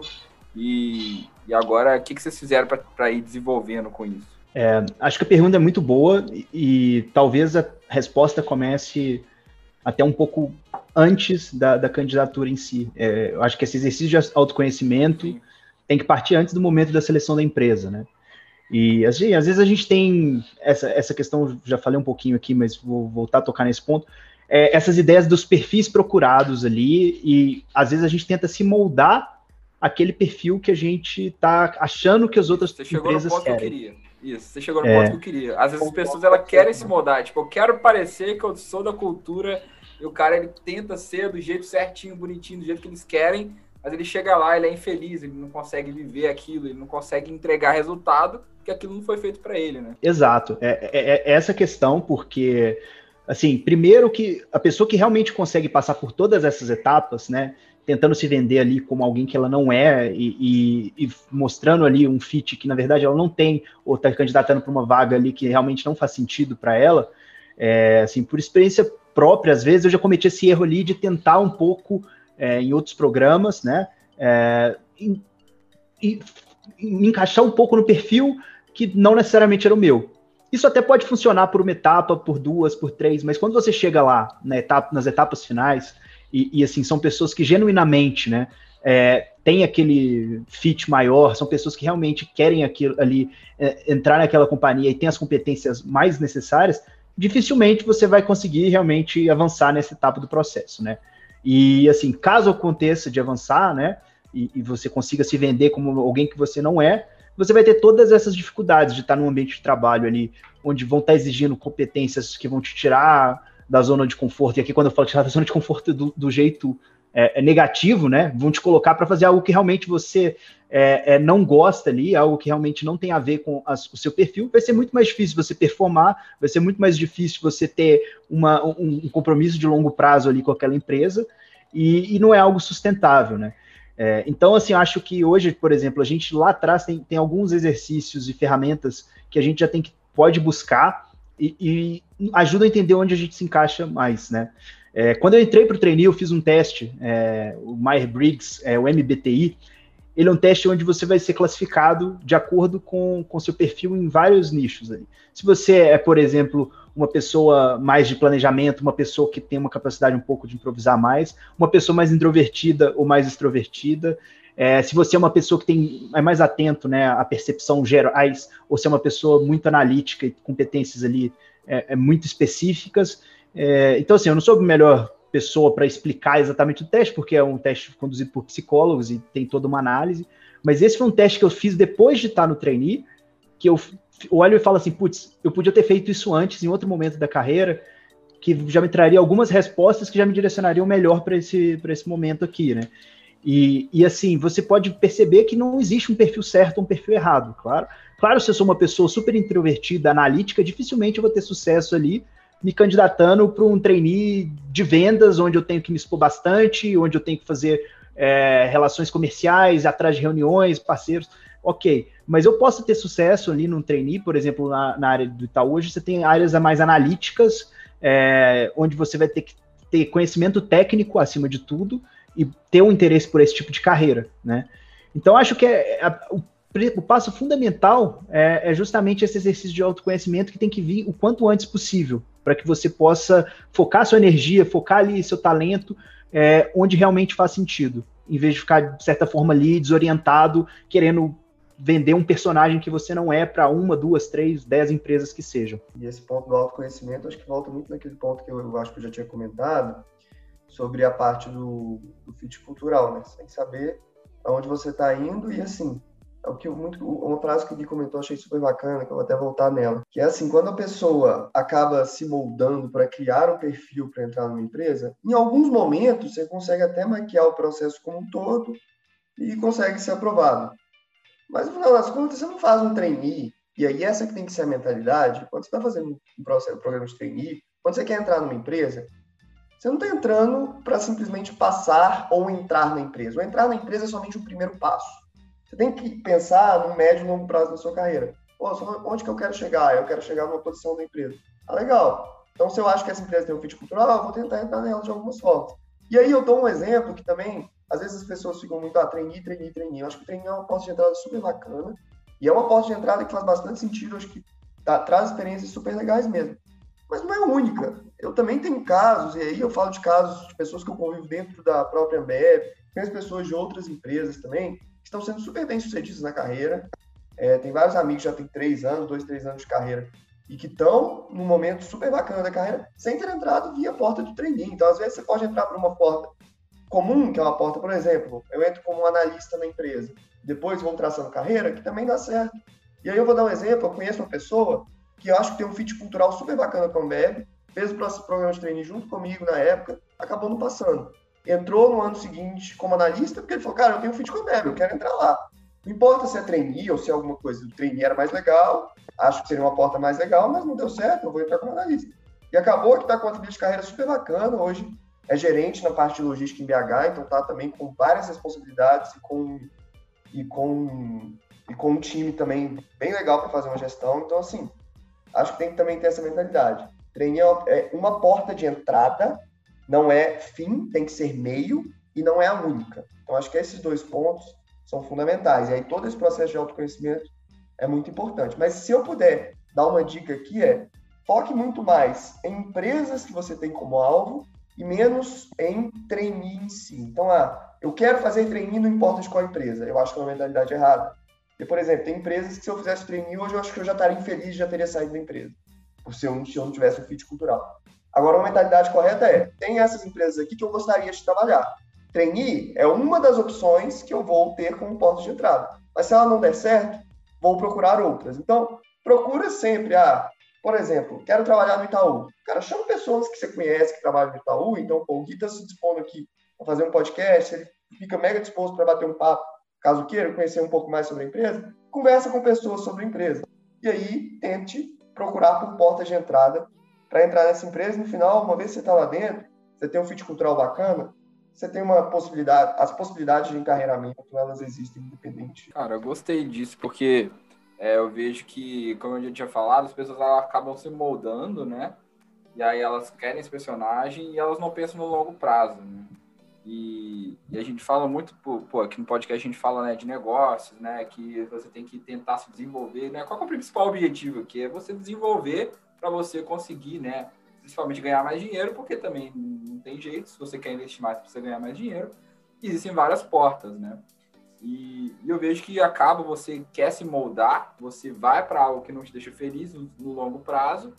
S1: e, e agora o que, que vocês fizeram para ir desenvolvendo com isso?
S4: É, acho que a pergunta é muito boa e, e talvez a resposta comece até um pouco antes da, da candidatura em si. É, eu acho que esse exercício de autoconhecimento tem que partir antes do momento da seleção da empresa, né? E às vezes a gente tem essa, essa questão, já falei um pouquinho aqui, mas vou voltar a tocar nesse ponto, é, essas ideias dos perfis procurados ali, e às vezes a gente tenta se moldar aquele perfil que a gente está achando que as outras
S1: Você empresas chegou no ponto querem. Que eu queria. Isso, você chegou no é. ponto que eu queria. Às vezes as pessoas elas querem se moldar, tipo, eu quero parecer que eu sou da cultura e o cara ele tenta ser do jeito certinho, bonitinho, do jeito que eles querem, mas ele chega lá, ele é infeliz, ele não consegue viver aquilo, ele não consegue entregar resultado, porque aquilo não foi feito para ele, né?
S4: Exato. É, é, é, essa questão, porque, assim, primeiro que a pessoa que realmente consegue passar por todas essas etapas, né, tentando se vender ali como alguém que ela não é e, e, e mostrando ali um fit que na verdade ela não tem ou está candidatando para uma vaga ali que realmente não faz sentido para ela, é, assim, por experiência própria, às vezes eu já cometi esse erro ali de tentar um pouco é, em outros programas, né? É, em, em, em encaixar um pouco no perfil que não necessariamente era o meu. Isso até pode funcionar por uma etapa, por duas, por três, mas quando você chega lá na etapa, nas etapas finais, e, e assim, são pessoas que genuinamente, né, é, tem aquele fit maior, são pessoas que realmente querem aquilo ali, é, entrar naquela companhia e tem as competências mais necessárias, dificilmente você vai conseguir realmente avançar nessa etapa do processo, né? E assim, caso aconteça de avançar, né, e, e, você consiga se vender como alguém que você não é, você vai ter todas essas dificuldades de estar num ambiente de trabalho ali, onde vão estar exigindo competências que vão te tirar da zona de conforto. E aqui, quando eu falo tirar da zona de conforto do, do jeito é, é negativo, né? Vão te colocar para fazer algo que realmente você é, é, não gosta ali, algo que realmente não tem a ver com as, o seu perfil. Vai ser muito mais difícil você performar, vai ser muito mais difícil você ter uma, um, um compromisso de longo prazo ali com aquela empresa, e, e não é algo sustentável, né? É, então, assim, acho que hoje, por exemplo, a gente lá atrás tem, tem alguns exercícios e ferramentas que a gente já tem que pode buscar e, e ajuda a entender onde a gente se encaixa mais, né? É, quando eu entrei para o trainee, eu fiz um teste, é, o Myers-Briggs, é, o MBTI. Ele é um teste onde você vai ser classificado de acordo com, com seu perfil em vários nichos. Ali. Se você é, por exemplo, uma pessoa mais de planejamento, uma pessoa que tem uma capacidade um pouco de improvisar mais, uma pessoa mais introvertida ou mais extrovertida, é, se você é uma pessoa que tem, é mais atento né, à percepção gerais, ou se é uma pessoa muito analítica e competências ali é, é muito específicas, é, então, assim, eu não sou a melhor pessoa para explicar exatamente o teste, porque é um teste conduzido por psicólogos e tem toda uma análise. Mas esse foi um teste que eu fiz depois de estar no trainee, que eu olho e falo assim, putz, eu podia ter feito isso antes, em outro momento da carreira, que já me traria algumas respostas que já me direcionariam melhor para esse, esse momento aqui, né? E, e assim, você pode perceber que não existe um perfil certo ou um perfil errado, claro. Claro, se eu sou uma pessoa super introvertida, analítica, dificilmente eu vou ter sucesso ali, me candidatando para um trainee de vendas, onde eu tenho que me expor bastante, onde eu tenho que fazer é, relações comerciais, atrás de reuniões, parceiros. Ok, mas eu posso ter sucesso ali num trainee, por exemplo, na, na área do Itaú, hoje você tem áreas mais analíticas, é, onde você vai ter que ter conhecimento técnico acima de tudo e ter um interesse por esse tipo de carreira, né? Então, acho que é, é, o o passo fundamental é, é, justamente esse exercício de autoconhecimento que tem que vir o quanto antes possível, para que você possa focar sua energia, focar ali seu talento é, onde realmente faz sentido, em vez de ficar, de certa forma, ali desorientado, querendo vender um personagem que você não é para uma, duas, três, dez empresas que sejam.
S3: E esse ponto do autoconhecimento, acho que volta muito naquele ponto que eu, eu acho que eu já tinha comentado, sobre a parte do, do fit cultural, né? Que saber aonde você está indo e, assim, é o que muito uma frase que Gui comentou achei super bacana que eu vou até voltar nela que é assim quando a pessoa acaba se moldando para criar um perfil para entrar numa empresa em alguns momentos você consegue até maquiar o processo como um todo e consegue ser aprovado mas no final das contas você não faz um trainee e aí essa que tem que ser a mentalidade quando você está fazendo um processo um programa de trainee quando você quer entrar numa empresa você não está entrando para simplesmente passar ou entrar na empresa. Entrar na empresa é somente o primeiro passo você tem que pensar no médio e longo prazo da sua carreira. Pô, onde que eu quero chegar? Eu quero chegar numa posição da empresa. Ah, legal. Então, se eu acho que essa empresa tem um fit cultural, eu vou tentar entrar nela de algumas formas. E aí eu dou um exemplo que também, às vezes as pessoas ficam muito, ah, trainee, trainee, trainee. Eu acho que trainee é uma porta de entrada super bacana. E é uma porta de entrada que faz bastante sentido. Eu acho que tá, traz experiências super legais mesmo. Mas não é única. Eu também tenho casos, e aí eu falo de casos de pessoas que eu convivo dentro da própria Ambev, as pessoas de outras empresas também, estão sendo super bem sucedidos na carreira. É, tem vários amigos que já tem três anos, dois, três anos de carreira e que estão num momento super bacana da carreira sem ter entrado via porta do treininho. Então, às vezes, você pode entrar por uma porta comum, que é uma porta, por exemplo, eu entro como analista na empresa, depois vou traçando carreira, que também dá certo. E aí eu vou dar um exemplo, eu conheço uma pessoa que eu acho que tem um fit cultural super bacana com a Ambev, fez o programa de treino junto comigo na época, acabou não passando entrou no ano seguinte como analista, porque ele falou, cara, eu tenho um fit com eu quero entrar lá. Não importa se é trainee ou se é alguma coisa do trainee era mais legal, acho que seria uma porta mais legal, mas não deu certo, eu vou entrar como analista. E acabou que está com uma de carreira super bacana, hoje é gerente na parte de logística em BH, então tá também com várias responsabilidades e com, e com, e com um time também bem legal para fazer uma gestão. Então, assim, acho que tem que também ter essa mentalidade. Trainee é uma porta de entrada não é fim, tem que ser meio e não é a única. Então, acho que esses dois pontos são fundamentais. E aí, todo esse processo de autoconhecimento é muito importante. Mas se eu puder dar uma dica aqui, é foque muito mais em empresas que você tem como alvo e menos em trainee em si. Então, ah, eu quero fazer trainee, não importa de qual empresa. Eu acho que é uma mentalidade errada. E, por exemplo, tem empresas que se eu fizesse trainee hoje, eu acho que eu já estaria infeliz, já teria saído da empresa. Por se eu, se eu não tivesse um fit cultural. Agora, uma mentalidade correta é: tem essas empresas aqui que eu gostaria de trabalhar. Trainee é uma das opções que eu vou ter como porta de entrada. Mas se ela não der certo, vou procurar outras. Então, procura sempre, ah, por exemplo, quero trabalhar no Itaú. Cara, chama pessoas que você conhece que trabalham no Itaú, então, pô, o Gui está se dispondo aqui a fazer um podcast, ele fica mega disposto para bater um papo, caso queira conhecer um pouco mais sobre a empresa, conversa com pessoas sobre a empresa. E aí, tente procurar por portas de entrada para entrar nessa empresa. No final, uma vez que você está lá dentro, você tem um fit cultural bacana, você tem uma possibilidade, as possibilidades de encarreiramento, elas existem independente.
S1: Cara, eu gostei disso, porque é, eu vejo que, como eu já tinha falado, as pessoas acabam se moldando, né? E aí elas querem esse personagem e elas não pensam no longo prazo, né? E, e, a gente fala muito, pô, aqui no podcast a gente fala né, de negócios, né? Que você tem que tentar se desenvolver, né? Qual é o principal objetivo aqui? É você desenvolver para você conseguir, né? Principalmente ganhar mais dinheiro, porque também não tem jeito, se você quer investir mais, você ganhar mais dinheiro. Existem várias portas, né? E, e, eu vejo que acaba, você quer se moldar, você vai para algo que não te deixa feliz no, no longo prazo,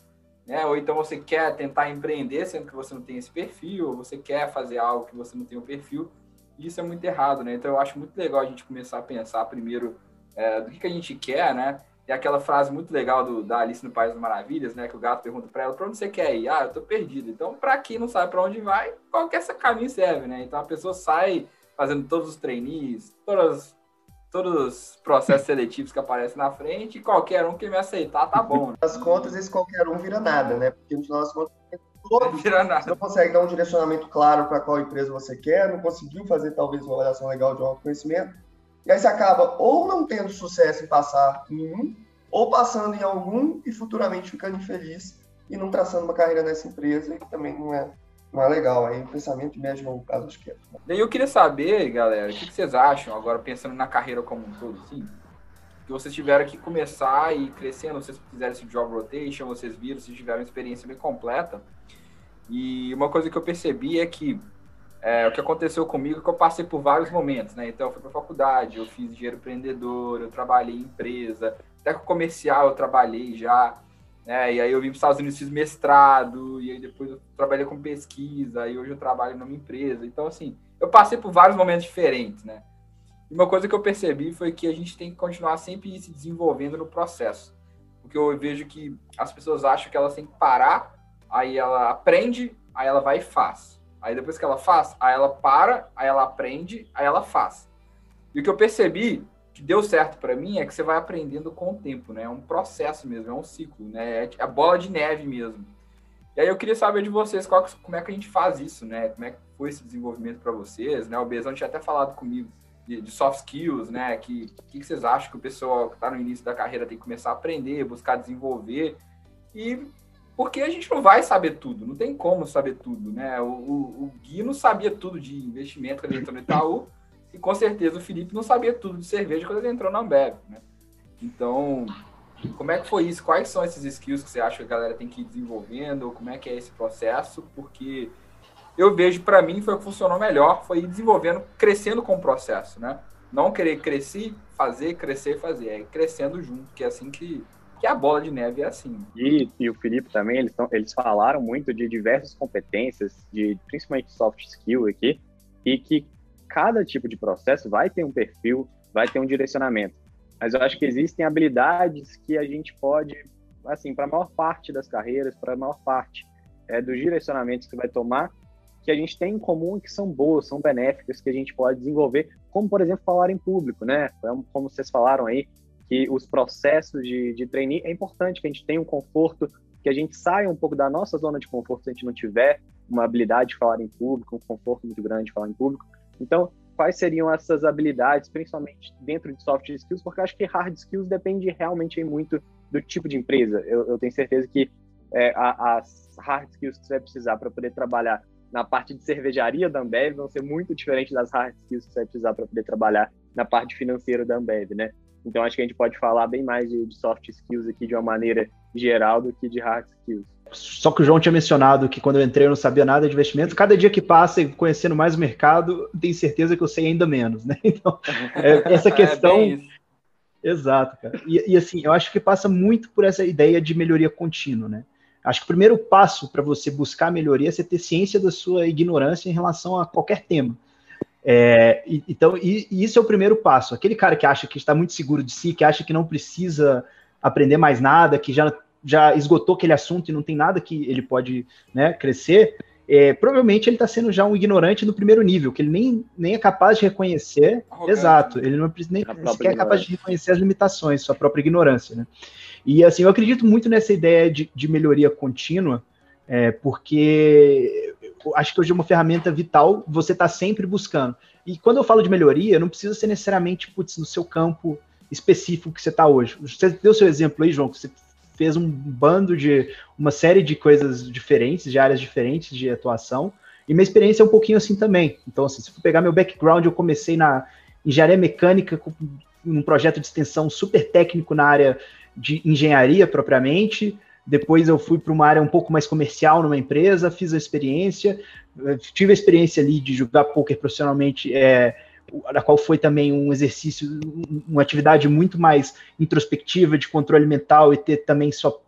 S1: né? Ou então você quer tentar empreender, sendo que você não tem esse perfil, ou você quer fazer algo que você não tem o perfil, e isso é muito errado, né? Então eu acho muito legal a gente começar a pensar primeiro é, do que, que a gente quer, né? E aquela frase muito legal do, da Alice no País das Maravilhas, né? Que o gato pergunta para ela, para onde você quer ir? Ah, eu tô perdido. Então, para quem não sabe para onde vai, qualquer caminho serve, né? Então a pessoa sai fazendo todos os trainees, todas todos os processos seletivos que aparecem na frente, e qualquer um que me aceitar tá bom. Né?
S3: As contas, esse qualquer um vira nada, né? Porque no final das contas, todos vira nada. você não consegue dar um direcionamento claro para qual empresa você quer, não conseguiu fazer talvez uma avaliação legal de autoconhecimento, e aí você acaba ou não tendo sucesso em passar em um, ou passando em algum e futuramente ficando infeliz e não traçando uma carreira nessa empresa, que também não é não é legal. Aí o pensamento médio longo prazo acho que é.
S1: Daí eu queria saber, galera, o que vocês acham, agora pensando na carreira como um todo, assim, que vocês tiveram que começar e crescendo, vocês fizeram esse job rotation, vocês viram, vocês tiveram uma experiência bem completa. E uma coisa que eu percebi é que é, o que aconteceu comigo é que eu passei por vários momentos, né? Então eu fui para faculdade, eu fiz dinheiro empreendedor, eu trabalhei em empresa, até com comercial eu trabalhei já. Né? E aí eu vim para os Estados Unidos, fiz mestrado, e aí depois eu trabalhei com pesquisa, e hoje eu trabalho numa empresa. Então, assim, eu passei por vários momentos diferentes, né? E uma coisa que eu percebi foi que a gente tem que continuar sempre se desenvolvendo no processo. Porque eu vejo que as pessoas acham que elas têm que parar, aí ela aprende, aí ela vai e faz. Aí depois que ela faz, aí ela para, aí ela aprende, aí ela faz. E o que eu percebi que deu certo para mim é que você vai aprendendo com o tempo, né? É um processo mesmo, é um ciclo, né? É a bola de neve mesmo. E aí eu queria saber de vocês qual, como é que a gente faz isso, né? Como é que foi esse desenvolvimento para vocês, né? O Bezão tinha até falado comigo de, de soft skills, né? Que, que, vocês acham que o pessoal que está no início da carreira tem que começar a aprender, buscar desenvolver e porque a gente não vai saber tudo, não tem como saber tudo, né? O, o, o Gui não sabia tudo de investimento quando ele entrou no Itaú, e com certeza o Felipe não sabia tudo de cerveja quando ele entrou na Ambev, né? Então, como é que foi isso? Quais são esses skills que você acha que a galera tem que ir desenvolvendo? Como é que é esse processo? Porque eu vejo, para mim, foi o que funcionou melhor, foi ir desenvolvendo, crescendo com o processo, né? Não querer crescer, fazer, crescer, fazer. É crescendo junto, que é assim que, que a bola de neve é assim.
S2: E, e o Felipe também, eles, tão, eles falaram muito de diversas competências, de principalmente soft skill aqui, e que cada tipo de processo vai ter um perfil, vai ter um direcionamento. Mas eu acho que existem habilidades que a gente pode, assim, para a maior parte das carreiras, para a maior parte é, dos direcionamentos que vai tomar, que a gente tem em comum e que são boas, são benéficas, que a gente pode desenvolver, como, por exemplo, falar em público, né? Como vocês falaram aí, que os processos de, de trainee é importante que a gente tenha um conforto, que a gente saia um pouco da nossa zona de conforto se a gente não tiver uma habilidade de falar em público, um conforto muito grande de falar em público, então, quais seriam essas habilidades, principalmente dentro de soft skills? Porque eu acho que hard skills depende realmente muito do tipo de empresa. Eu, eu tenho certeza que é, as hard skills que você vai precisar para poder trabalhar na parte de cervejaria da Ambev vão ser muito diferentes das hard skills que você vai precisar para poder trabalhar na parte financeira da Ambev, né? Então, acho que a gente pode falar bem mais de, de soft skills aqui de uma maneira geral do que de hard skills.
S4: Só que o João tinha mencionado que quando eu entrei eu não sabia nada de investimento. Cada dia que passa e conhecendo mais o mercado, tenho certeza que eu sei ainda menos, né? Então, é, essa é questão. É Exato, cara. E, e, assim, eu acho que passa muito por essa ideia de melhoria contínua, né? Acho que o primeiro passo para você buscar melhoria é você ter ciência da sua ignorância em relação a qualquer tema. É, então, e, e isso é o primeiro passo. Aquele cara que acha que está muito seguro de si, que acha que não precisa aprender mais nada, que já, já esgotou aquele assunto e não tem nada que ele pode né, crescer, é, provavelmente ele está sendo já um ignorante no primeiro nível, que ele nem, nem é capaz de reconhecer. Exato, ele não nem sequer é capaz de reconhecer as limitações, sua própria ignorância. Né? E assim, eu acredito muito nessa ideia de, de melhoria contínua, é, porque acho que hoje é uma ferramenta vital, você está sempre buscando. E quando eu falo de melhoria, não precisa ser necessariamente putz, no seu campo específico que você está hoje. Você deu seu exemplo aí, João, que você fez um bando de uma série de coisas diferentes, de áreas diferentes de atuação. E minha experiência é um pouquinho assim também. Então, assim, se for pegar meu background, eu comecei na engenharia mecânica, com um projeto de extensão super técnico na área de engenharia propriamente. Depois eu fui para uma área um pouco mais comercial numa empresa, fiz a experiência, tive a experiência ali de jogar poker profissionalmente é, a qual foi também um exercício, uma atividade muito mais introspectiva de controle mental e ter também só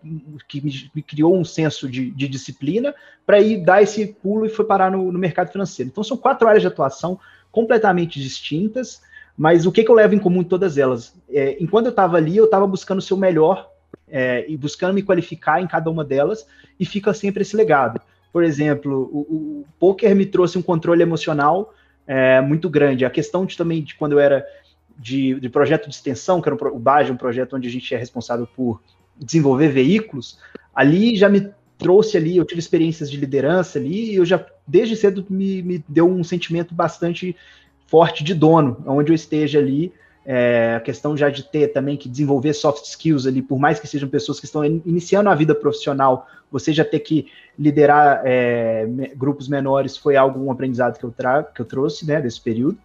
S4: que me, me criou um senso de, de disciplina para ir dar esse pulo e foi parar no, no, mercado financeiro. Então são quatro áreas de atuação completamente distintas, mas o que, que eu levo em comum em todas elas? É, enquanto eu estava ali, eu estava buscando o seu melhor é, e buscando me qualificar em cada uma delas e fica sempre esse legado. Por exemplo, o, o poker me trouxe um controle emocional é, muito grande. A questão de, também de quando eu era de, de projeto de extensão, que era um, o BAGE, um projeto onde a gente é responsável por desenvolver veículos, ali já me trouxe ali, eu tive experiências de liderança ali, e eu já, desde cedo, me, me deu um sentimento bastante forte de dono, onde eu esteja ali, é, a questão já de ter também que desenvolver soft skills ali, por mais que sejam pessoas que estão iniciando a vida profissional, você já ter que liderar é, grupos menores foi algo, um aprendizado que eu, tra que eu trouxe né, desse período.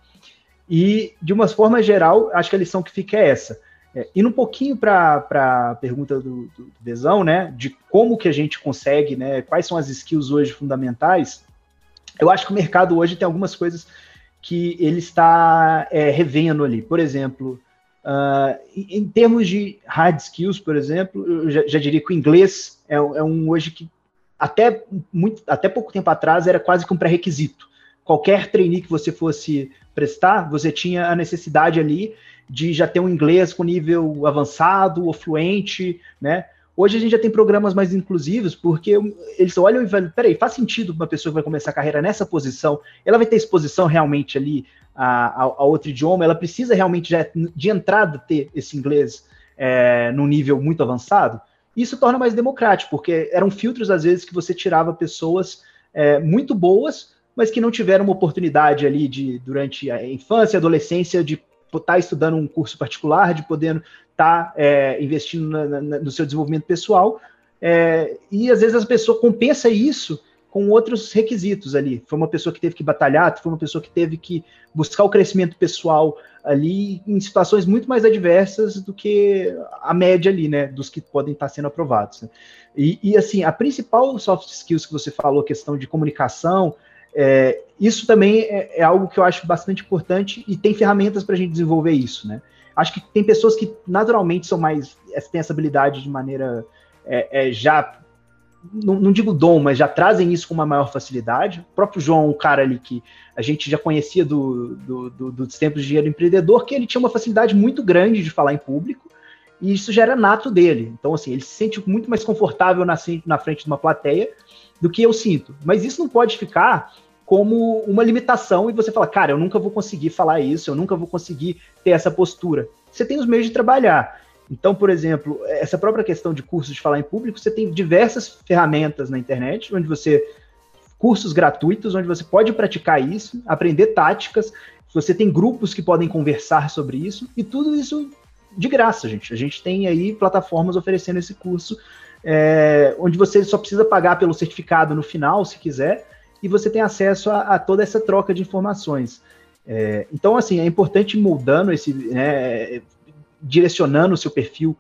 S4: E, de uma forma geral, acho que a lição que fica é essa. É, indo um pouquinho para a pergunta do, do, do né, de como que a gente consegue, né, quais são as skills hoje fundamentais, eu acho que o mercado hoje tem algumas coisas que ele está é, revendo ali. Por exemplo, uh, em, termos de hard skills, por exemplo, eu já, já diria que o inglês é, é, um hoje que até, muito, até pouco tempo atrás era quase que um pré-requisito. Qualquer trainee que você fosse prestar, você tinha a necessidade ali de já ter um inglês com nível avançado ou fluente, né? Hoje a gente já tem programas mais inclusivos, porque eles olham e falam, peraí, faz sentido uma pessoa que vai começar a carreira nessa posição, ela vai ter exposição realmente ali a, a, a outro idioma, ela precisa realmente já de entrada ter esse inglês é, num nível muito avançado? Isso torna mais democrático, porque eram filtros, às vezes, que você tirava pessoas é, muito boas, mas que não tiveram uma oportunidade ali de, durante a infância adolescência, de estar estudando um curso particular, de poder está é, investindo na, na, no seu desenvolvimento pessoal, é, e às vezes a pessoa compensa isso com outros requisitos ali. Foi uma pessoa que teve que batalhar, foi uma pessoa que teve que buscar o crescimento pessoal ali em situações muito mais adversas do que a média ali, né, dos que podem estar sendo aprovados. Né? E, e, assim, a principal soft skills que você falou, questão de comunicação, é, isso também é, é, algo que eu acho bastante importante e tem ferramentas para a gente desenvolver isso, né? Acho que tem pessoas que naturalmente são mais. têm essa habilidade de maneira é, é, já. Não, não, digo dom, mas já trazem isso com uma maior facilidade. O próprio João, um cara ali que a gente já conhecia do, do, do, dos tempos de dinheiro empreendedor, que ele tinha uma facilidade muito grande de falar em público, e isso já era nato dele. Então, assim, ele se sente muito mais confortável na, na frente de uma plateia do que eu sinto. Mas isso não pode ficar como uma limitação e você fala, cara, eu nunca vou conseguir falar isso, eu nunca vou conseguir ter essa postura. Você tem os meios de trabalhar. Então, por exemplo, essa própria questão de cursos de falar em público, você tem diversas ferramentas na internet, onde você cursos gratuitos, onde você pode praticar isso, aprender táticas, você tem grupos que podem conversar sobre isso, e tudo isso de graça, gente. A gente tem aí plataformas oferecendo esse curso, é, onde você só precisa pagar pelo certificado no final, se quiser, e você tem acesso a, a toda essa troca de informações. É, então, assim, é importante moldando esse, né, direcionando o seu perfil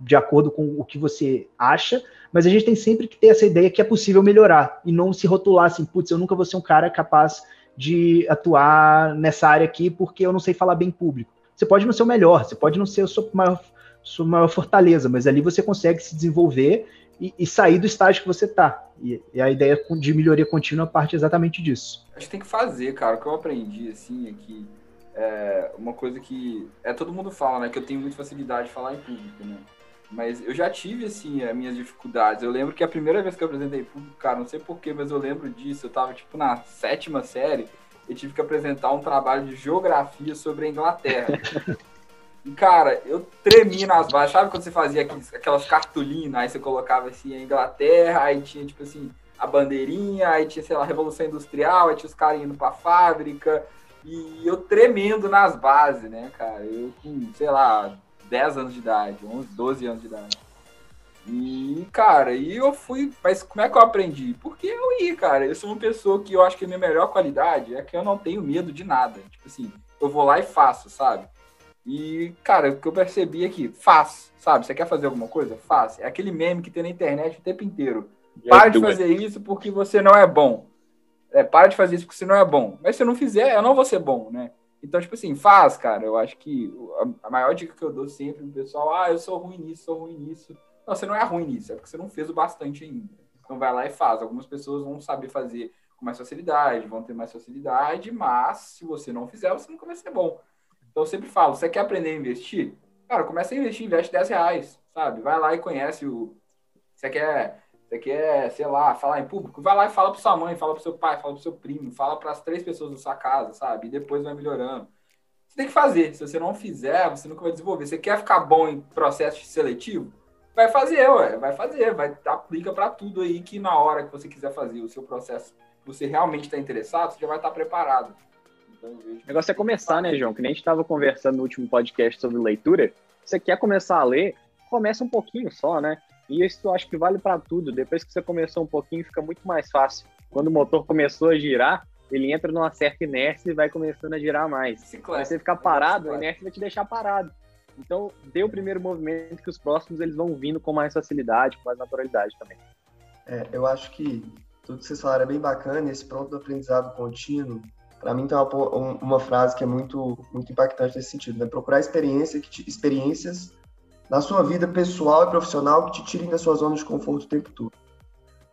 S4: de acordo com o que você acha, mas a gente tem sempre que ter essa ideia que é possível melhorar e não se rotular assim, putz, eu nunca vou ser um cara capaz de atuar nessa área aqui porque eu não sei falar bem público. Você pode não ser o melhor, você pode não ser a sua maior, sua maior fortaleza, mas ali você consegue se desenvolver e, e sair do estágio que você está. E, e, a ideia de melhoria contínua parte exatamente disso.
S1: A gente tem que fazer, cara. O que eu aprendi, assim, é que é uma coisa que é todo mundo fala, né? Que eu tenho muita facilidade de falar em público, né? Mas eu já tive, assim, as minhas dificuldades. Eu lembro que a primeira vez que eu apresentei público, cara, não sei porquê, mas eu lembro disso. Eu tava, tipo, na sétima série e tive que apresentar um trabalho de geografia sobre a Inglaterra. E, cara, eu tremi nas bases. Sabe quando você fazia aqueles, aquelas cartolinas, aí você colocava assim a Inglaterra, aí tinha, tipo assim, a bandeirinha, aí tinha, sei lá, a Revolução Industrial, aí tinha os caras indo pra fábrica. E eu tremendo nas bases, né, cara? Eu com, sei lá, 10 anos de idade, 11, 12 anos de idade. E, cara, e eu fui. Mas como é que eu aprendi? Porque eu ia, cara. Eu sou uma pessoa que eu acho que a minha melhor qualidade é que eu não tenho medo de nada. Tipo assim, eu vou lá e faço, sabe? E, cara, o que eu percebi é que faz, sabe? Você quer fazer alguma coisa? Faz. É aquele meme que tem na internet o tempo inteiro. Para de fazer isso porque você não é bom. É, para de fazer isso porque você não é bom. Mas se eu não fizer, eu não vou ser bom, né? Então, tipo assim, faz, cara. Eu acho que a maior dica que eu dou sempre pro pessoal, ah, eu sou ruim nisso, sou ruim nisso. Não, você não é ruim nisso, é porque você não fez o bastante ainda. Então vai lá e faz. Algumas pessoas vão saber fazer com mais facilidade, vão ter mais facilidade, mas se você não fizer, você nunca vai ser bom. Então eu sempre falo, você quer aprender a investir? Cara, começa a investir, investe 10 reais, sabe? Vai lá e conhece o. Você quer você quer, sei lá, falar em público, vai lá e fala para sua mãe, fala para seu pai, fala para seu primo, fala para as três pessoas da sua casa, sabe? E depois vai melhorando. Você tem que fazer. Se você não fizer, você nunca vai desenvolver. Você quer ficar bom em processo seletivo? Vai fazer, ué, vai fazer, vai aplica para tudo aí que na hora que você quiser fazer o seu processo, você realmente está interessado, você já vai estar tá preparado.
S2: Então, o negócio é começar, né, João? Que nem a gente estava conversando no último podcast sobre leitura. Você quer começar a ler, começa um pouquinho só, né? E isso eu acho que vale para tudo. Depois que você começou um pouquinho, fica muito mais fácil. Quando o motor começou a girar, ele entra numa certa inércia e vai começando a girar mais. Se você ficar parado, a inércia vai te deixar parado. Então, dê o primeiro movimento que os próximos eles vão vindo com mais facilidade, com mais naturalidade também.
S3: É, eu acho que tudo que vocês falaram é bem bacana. Esse pronto do aprendizado contínuo, para mim, tem uma, uma, frase que é muito, muito impactante nesse sentido, né? Procurar experiência te, experiências na sua vida pessoal e profissional que te tirem da sua zona de conforto o tempo todo.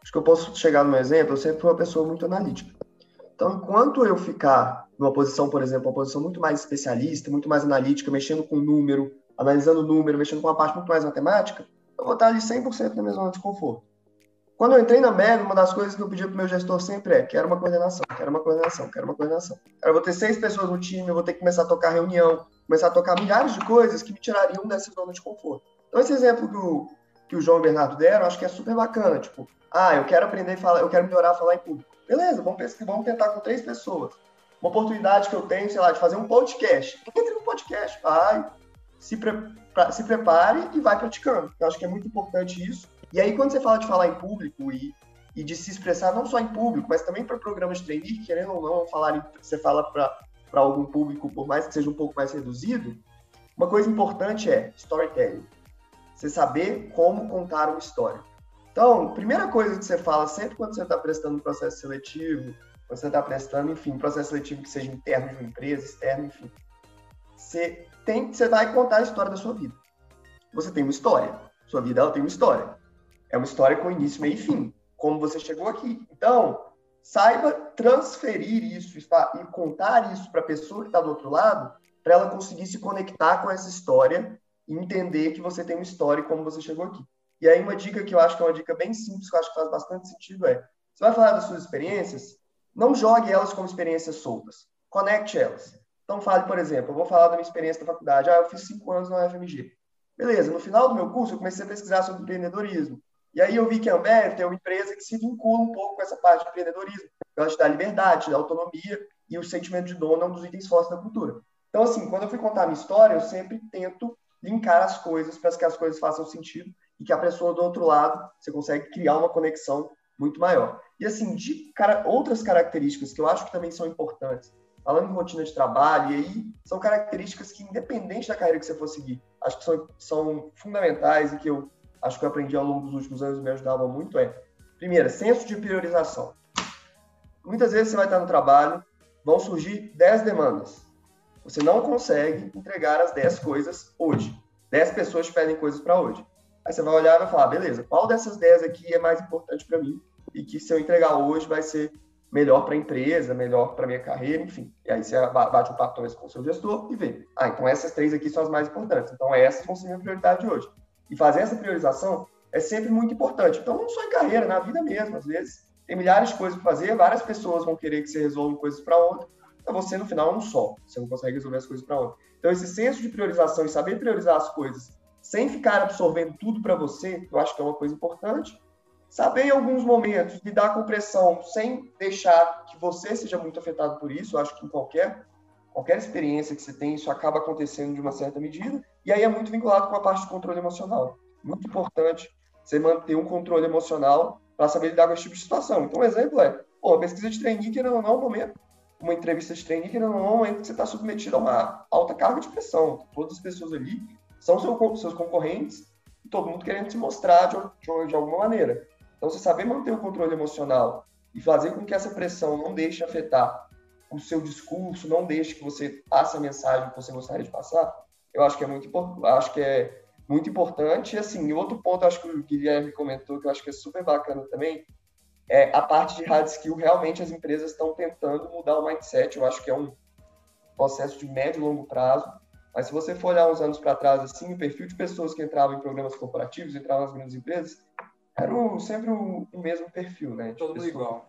S3: Acho que eu posso chegar no meu exemplo, eu sempre fui uma pessoa muito analítica. Então, enquanto eu ficar numa posição, por exemplo, uma posição muito mais especialista, muito mais analítica, mexendo com número, analisando número, mexendo com uma parte muito mais matemática, eu vou estar ali 100% na minha zona de conforto. Quando eu entrei na MEG, uma das coisas que eu pedi para o meu gestor sempre é: quero uma coordenação, quero uma coordenação, quero uma coordenação. Eu vou ter seis pessoas no time, eu vou ter que começar a tocar reunião, começar a tocar milhares de coisas que me tirariam dessa zona de conforto. Então, esse exemplo que o, que o João e o Bernardo deram, acho que é super bacana. Tipo, ah, eu quero aprender a falar, eu quero melhorar a falar em público. Beleza, vamos, vamos tentar com três pessoas. Uma oportunidade que eu tenho, sei lá, de fazer um podcast. Entre no podcast, vai, se, pre, pra, se prepare e vai praticando. Eu acho que é muito importante isso. E aí, quando você fala de falar em público e, e de se expressar não só em público, mas também para programas de trainee, querendo ou não, falar em, você fala para algum público, por mais que seja um pouco mais reduzido, uma coisa importante é storytelling. Você saber como contar uma história. Então, primeira coisa que você fala sempre quando você está prestando um processo seletivo, quando você está prestando, enfim, um processo seletivo que seja interno de uma empresa, externo, enfim, você tem, você vai contar a história da sua vida. Você tem uma história. Sua vida ela tem uma história. É uma história com início, meio e fim. Como você chegou aqui. Então, saiba transferir isso e contar isso para a pessoa que está do outro lado, para ela conseguir se conectar com essa história e entender que você tem uma história e como você chegou aqui. E aí uma dica que eu acho que é uma dica bem simples, que eu acho que faz bastante sentido é, você vai falar das suas experiências, não jogue elas como experiências soltas, conecte elas. Então fale, por exemplo, eu vou falar da minha experiência da faculdade, ah, eu fiz cinco anos na UFMG. Beleza, no final do meu curso eu comecei a pesquisar sobre empreendedorismo. E aí eu vi que a Ambev tem uma empresa que se vincula um pouco com essa parte de empreendedorismo. Ela te dá liberdade, te dá autonomia e o sentimento de dono é um dos itens fortes da cultura. Então, assim, quando eu fui contar a minha história, eu sempre tento linkar as coisas para que as coisas façam sentido e que a pessoa do outro lado, você consegue criar uma conexão muito maior. E, assim, de cara, outras características que eu acho que também são importantes, falando em rotina de trabalho, e aí são características que, independente da carreira que você for seguir, acho que são, são fundamentais e que eu acho que eu aprendi ao longo dos últimos anos me ajudava muito é, primeiro, senso de priorização. Muitas vezes você vai estar no trabalho, vão surgir 10 demandas. Você não consegue entregar as 10 coisas hoje. 10 pessoas pedem coisas para hoje. Aí você vai olhar e vai falar, beleza, qual dessas 10 aqui é mais importante para mim e que se eu entregar hoje vai ser melhor para a empresa, melhor para minha carreira, enfim. E aí você bate um papo talvez com o seu gestor e vê, ah, então essas três aqui são as mais importantes, então essas vão ser minha prioridade hoje. E fazer essa priorização é sempre muito importante. Então, não só em carreira, na vida mesmo, às vezes tem milhares de coisas para fazer, várias pessoas vão querer que você resolva coisas para outra, então você no final é um só, você não consegue resolver as coisas para outra. Então, esse senso de priorização e saber priorizar as coisas sem ficar absorvendo tudo para você, eu acho que é uma coisa importante. Saber em alguns momentos lidar com pressão sem deixar que você seja muito afetado por isso, eu acho que em qualquer qualquer experiência que você tem, isso acaba acontecendo de uma certa medida, e aí é muito vinculado com a parte de controle emocional. Muito importante você manter um controle emocional para saber lidar com esse tipo de situação. Então, um exemplo é, pô, a pesquisa de trainee, que não é um momento, uma entrevista de trainee, que não é um momento que você está submetido a uma alta carga de pressão. Todas as pessoas ali são seus concorrentes e todo mundo querendo se mostrar de, de, de alguma maneira. Então, você saber manter o controle emocional e fazer com que essa pressão não deixe afetar o seu discurso, não deixe que você passe a mensagem que você gostaria de passar, eu acho que é muito importante, acho que é muito importante. E assim, outro ponto, acho que o Guilherme comentou, que eu acho que é super bacana também, é a parte de hard skill. Realmente as empresas estão tentando mudar o mindset. Eu acho que é um processo de médio e longo prazo. Mas se você for olhar uns anos para trás, assim, o perfil de pessoas que entravam em programas corporativos, entravam nas grandes empresas, era sempre o, o mesmo perfil, né?
S1: Todo mundo igual.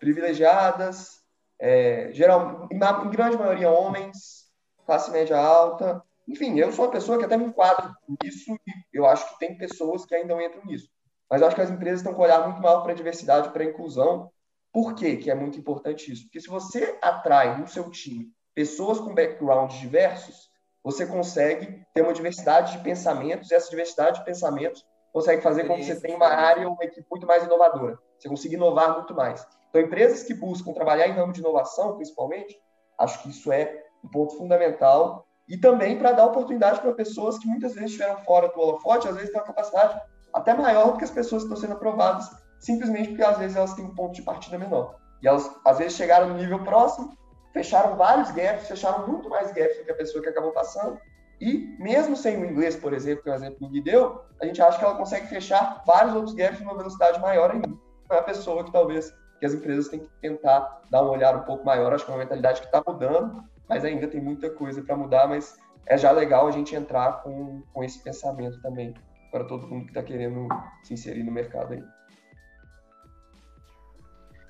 S3: Privilegiadas, é, geral, em, grande maioria homens, classe média alta. Enfim, eu sou uma pessoa que até me enquadro nisso e eu acho que tem pessoas que ainda não entram nisso. Mas eu acho que as empresas estão com um olhar muito maior para a diversidade, para a inclusão. Por quê que é muito importante isso? Porque se você atrai no seu time pessoas com backgrounds diversos, você consegue ter uma diversidade de pensamentos, e essa diversidade de pensamentos consegue fazer com que você tenha uma área, uma equipe muito mais inovadora. Você consiga inovar muito mais. Então, empresas que buscam trabalhar em ramo de inovação, principalmente, acho que isso é um ponto fundamental. E também para dar oportunidade para pessoas que muitas vezes estiveram fora do holofote, às vezes têm uma capacidade até maior do que as pessoas que estão sendo aprovadas, simplesmente porque às vezes elas têm um ponto de partida menor. E elas, às vezes, chegaram no nível próximo, fecharam vários gaps, fecharam muito mais gaps do que a pessoa que acabou passando. E, mesmo sem o inglês, por exemplo, que é o exemplo que o deu, a gente acha que ela consegue fechar vários outros gaps numa velocidade maior ainda. É a pessoa que talvez que as empresas têm que tentar dar uma olhada um pouco maior. Acho que é uma mentalidade que está mudando, mas ainda tem muita coisa para mudar. Mas é já legal a gente entrar com, com esse pensamento também para todo mundo que está querendo se inserir no mercado aí.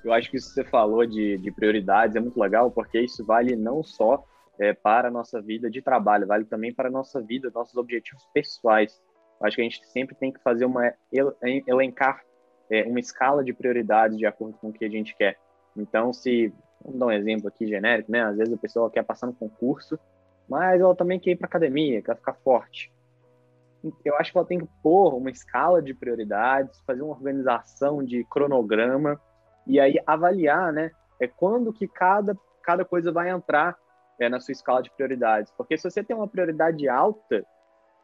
S2: Eu acho que isso que você falou de, de prioridades é muito legal, porque isso vale não só é, para a nossa vida de trabalho, vale também para a nossa vida, nossos objetivos pessoais. Eu acho que a gente sempre tem que fazer uma elencar é, uma escala de prioridades de acordo com o que a gente quer. Então, se vamos dar um exemplo aqui genérico, né? Às vezes a pessoa quer passar no concurso, mas ela também quer ir para academia, quer ficar forte. Eu acho que ela tem que pôr uma escala de prioridades, fazer uma organização de cronograma e aí avaliar, né? É quando que cada cada coisa vai entrar é, na sua escala de prioridades. Porque se você tem uma prioridade alta,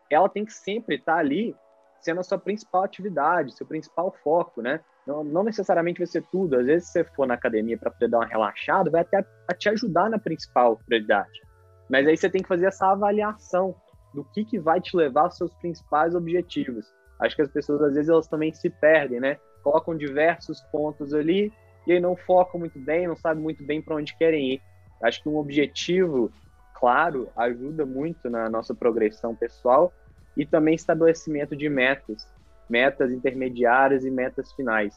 S2: ela tem que sempre estar ali sendo a sua principal atividade, seu principal foco, né? Não, não necessariamente vai ser tudo. Às vezes, se você for na academia para poder dar uma relaxada, vai até te ajudar na principal prioridade. Mas aí você tem que fazer essa avaliação do que, que vai te levar aos seus principais objetivos. Acho que as pessoas, às vezes, elas também se perdem, né? Colocam diversos pontos ali e aí não focam muito bem, não sabem muito bem para onde querem ir. Acho que um objetivo claro ajuda muito na nossa progressão pessoal e também estabelecimento de metas, metas intermediárias e metas finais.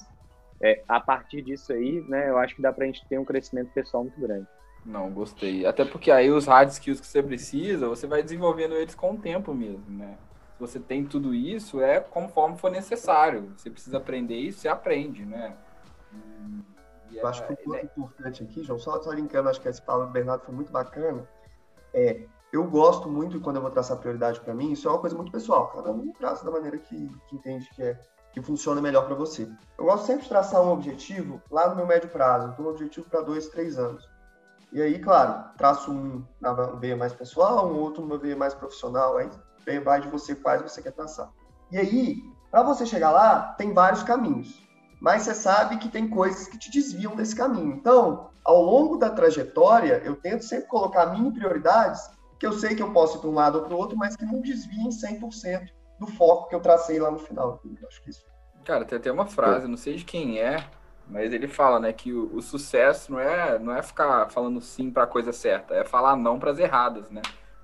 S2: É, a partir disso aí, né, eu acho que dá para a gente ter um crescimento pessoal muito grande.
S1: Não, gostei. Até porque aí os hard skills que você precisa, você vai desenvolvendo eles com o tempo mesmo, né? Se você tem tudo isso, é conforme for necessário. Você precisa aprender isso, você aprende, né?
S3: eu acho que um ponto é... importante aqui, João, só, só linkando, acho que esse palavra do Bernardo foi muito bacana, é eu gosto muito quando eu vou traçar prioridade para mim, isso é uma coisa muito pessoal, cada um traça da maneira que, que entende que é que funciona melhor para você. Eu gosto sempre de traçar um objetivo lá no meu médio prazo, então um objetivo para dois, três anos. E aí, claro, traço um na veia mais pessoal, um outro numa veia mais profissional, aí vai de você quais você quer traçar. E aí, para você chegar lá, tem vários caminhos, mas você sabe que tem coisas que te desviam desse caminho. Então, ao longo da trajetória, eu tento sempre colocar mini prioridades que eu sei que eu posso ir para um lado ou para o outro, mas que não desviem 100% do foco que eu tracei lá no final. Eu acho que isso.
S1: Cara, tem até uma frase, não sei de quem é, mas ele fala, né, que o, o sucesso não é, não é ficar falando sim para a coisa certa, é falar não para as erradas, né?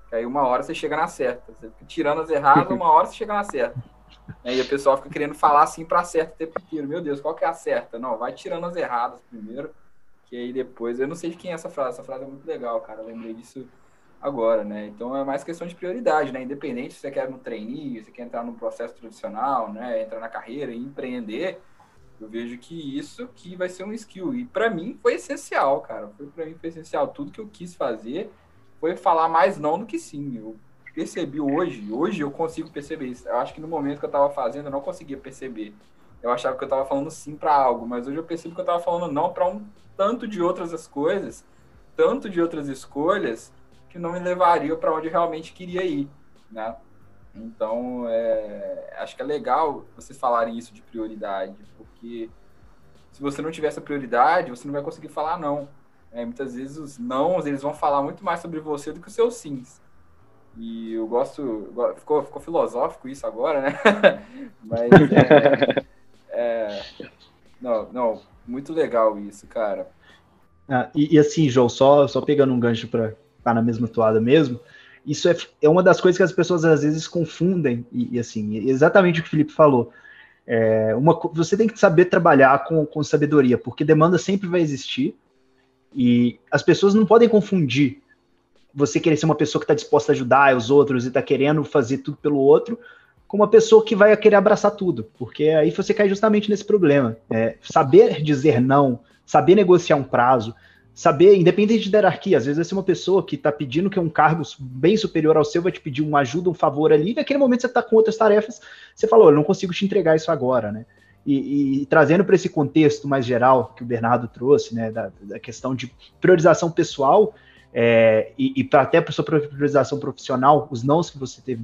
S1: Que aí uma hora você chega na certa. Você fica tirando as erradas, uma hora você chega na certa. Aí o pessoal fica querendo falar assim para a certa o tempo inteiro. Meu Deus, qual que é a certa? Não, vai tirando as erradas primeiro, que aí depois. Eu não sei de quem é essa frase, essa frase é muito legal, cara. Eu lembrei disso agora, né? Então é mais questão de prioridade, né? Independente se você quer no trainee, se quer entrar no processo tradicional, né? Entrar na carreira e empreender, eu vejo que isso que vai ser um skill. E para mim foi essencial, cara. Foi para mim foi essencial. Tudo que eu quis fazer foi falar mais não do que sim. Eu percebi hoje, hoje eu consigo perceber isso. Eu acho que no momento que eu estava fazendo eu não conseguia perceber. Eu achava que eu estava falando sim para algo, mas hoje eu percebo que eu estava falando não para um tanto de outras coisas, tanto de outras escolhas que não me levariam para onde eu realmente queria ir, né? Então, é, acho que é legal vocês falarem isso de prioridade, porque se você não tiver essa prioridade, você não vai conseguir falar não. É, muitas vezes os não eles vão falar muito mais sobre você do que os seus sims. E eu gosto, ficou, ficou filosófico isso agora, né? Mas é, é, não, não, muito legal isso, cara.
S4: Ah, e, e, assim, João, só, só pegando um gancho para tá na mesma toada mesmo, isso é, é uma das coisas que as pessoas às vezes confundem, e, e assim, exatamente o que o Felipe falou. É, uma, você tem que saber trabalhar com, com sabedoria, porque demanda sempre vai existir, e as pessoas não podem confundir você querer ser uma pessoa que está disposta a ajudar os outros e está querendo fazer tudo pelo outro, com uma pessoa que vai querer abraçar tudo, porque aí você cai justamente nesse problema. É, saber dizer não, saber negociar um prazo, saber, independente de hierarquia, às vezes vai ser uma pessoa que está pedindo que um cargo bem superior ao seu vai te pedir uma ajuda, um favor ali, e naquele momento você está com outras tarefas, você falou, eu não consigo te entregar isso agora, né? E, e, trazendo para esse contexto mais geral que o Bernardo trouxe, né, da, da questão de priorização pessoal, é, e, e pra, até para sua priorização profissional, os nãos que você teve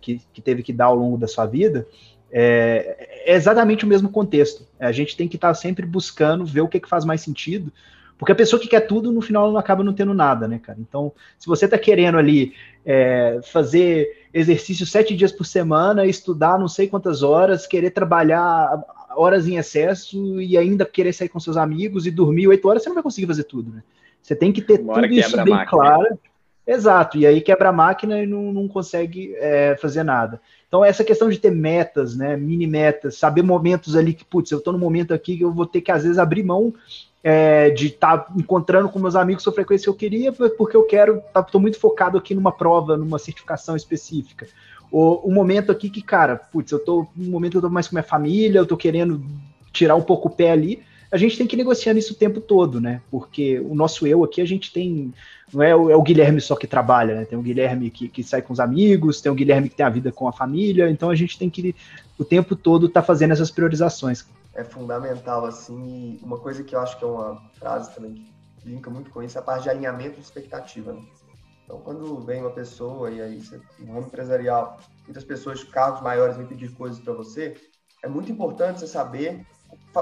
S4: que, que, teve que dar ao longo da sua vida, é, é exatamente o mesmo contexto. A gente tem que estar tá sempre buscando ver o que, que faz mais sentido, porque a pessoa que quer tudo, no final, não acaba não tendo nada, né, cara? Então, se você está querendo ali é, fazer exercício sete dias por semana, estudar não sei quantas horas, querer trabalhar horas em excesso e ainda querer sair com seus amigos e dormir oito horas, você não vai conseguir fazer tudo, né? Você tem que ter tudo isso bem claro. Exato, e aí quebra a máquina e não, não consegue é, fazer nada. Então, essa questão de ter metas, né, mini metas, saber momentos ali que, putz, eu estou no momento aqui que eu vou ter que, às vezes, abrir mão é, de estar tá encontrando com meus amigos com a frequência que eu queria, porque eu quero, estou tá, muito focado aqui numa prova, numa certificação específica. O, o momento aqui que, cara, putz, eu estou no momento eu estou mais com minha família, eu estou querendo tirar um pouco o pé ali, a gente tem que negociar isso o tempo todo, né? Porque o nosso eu aqui, a gente tem. Não é o, é o Guilherme só que trabalha, né? Tem o Guilherme que, que sai com os amigos, tem o Guilherme que tem a vida com a família, então a gente tem que o tempo todo estar tá fazendo essas priorizações.
S3: É fundamental, assim, uma coisa que eu acho que é uma frase também que linka muito com isso é a parte de alinhamento de expectativa, né? Então, quando vem uma pessoa, e aí no ramo empresarial, muitas pessoas de cargos maiores vêm pedir coisas para você, é muito importante você saber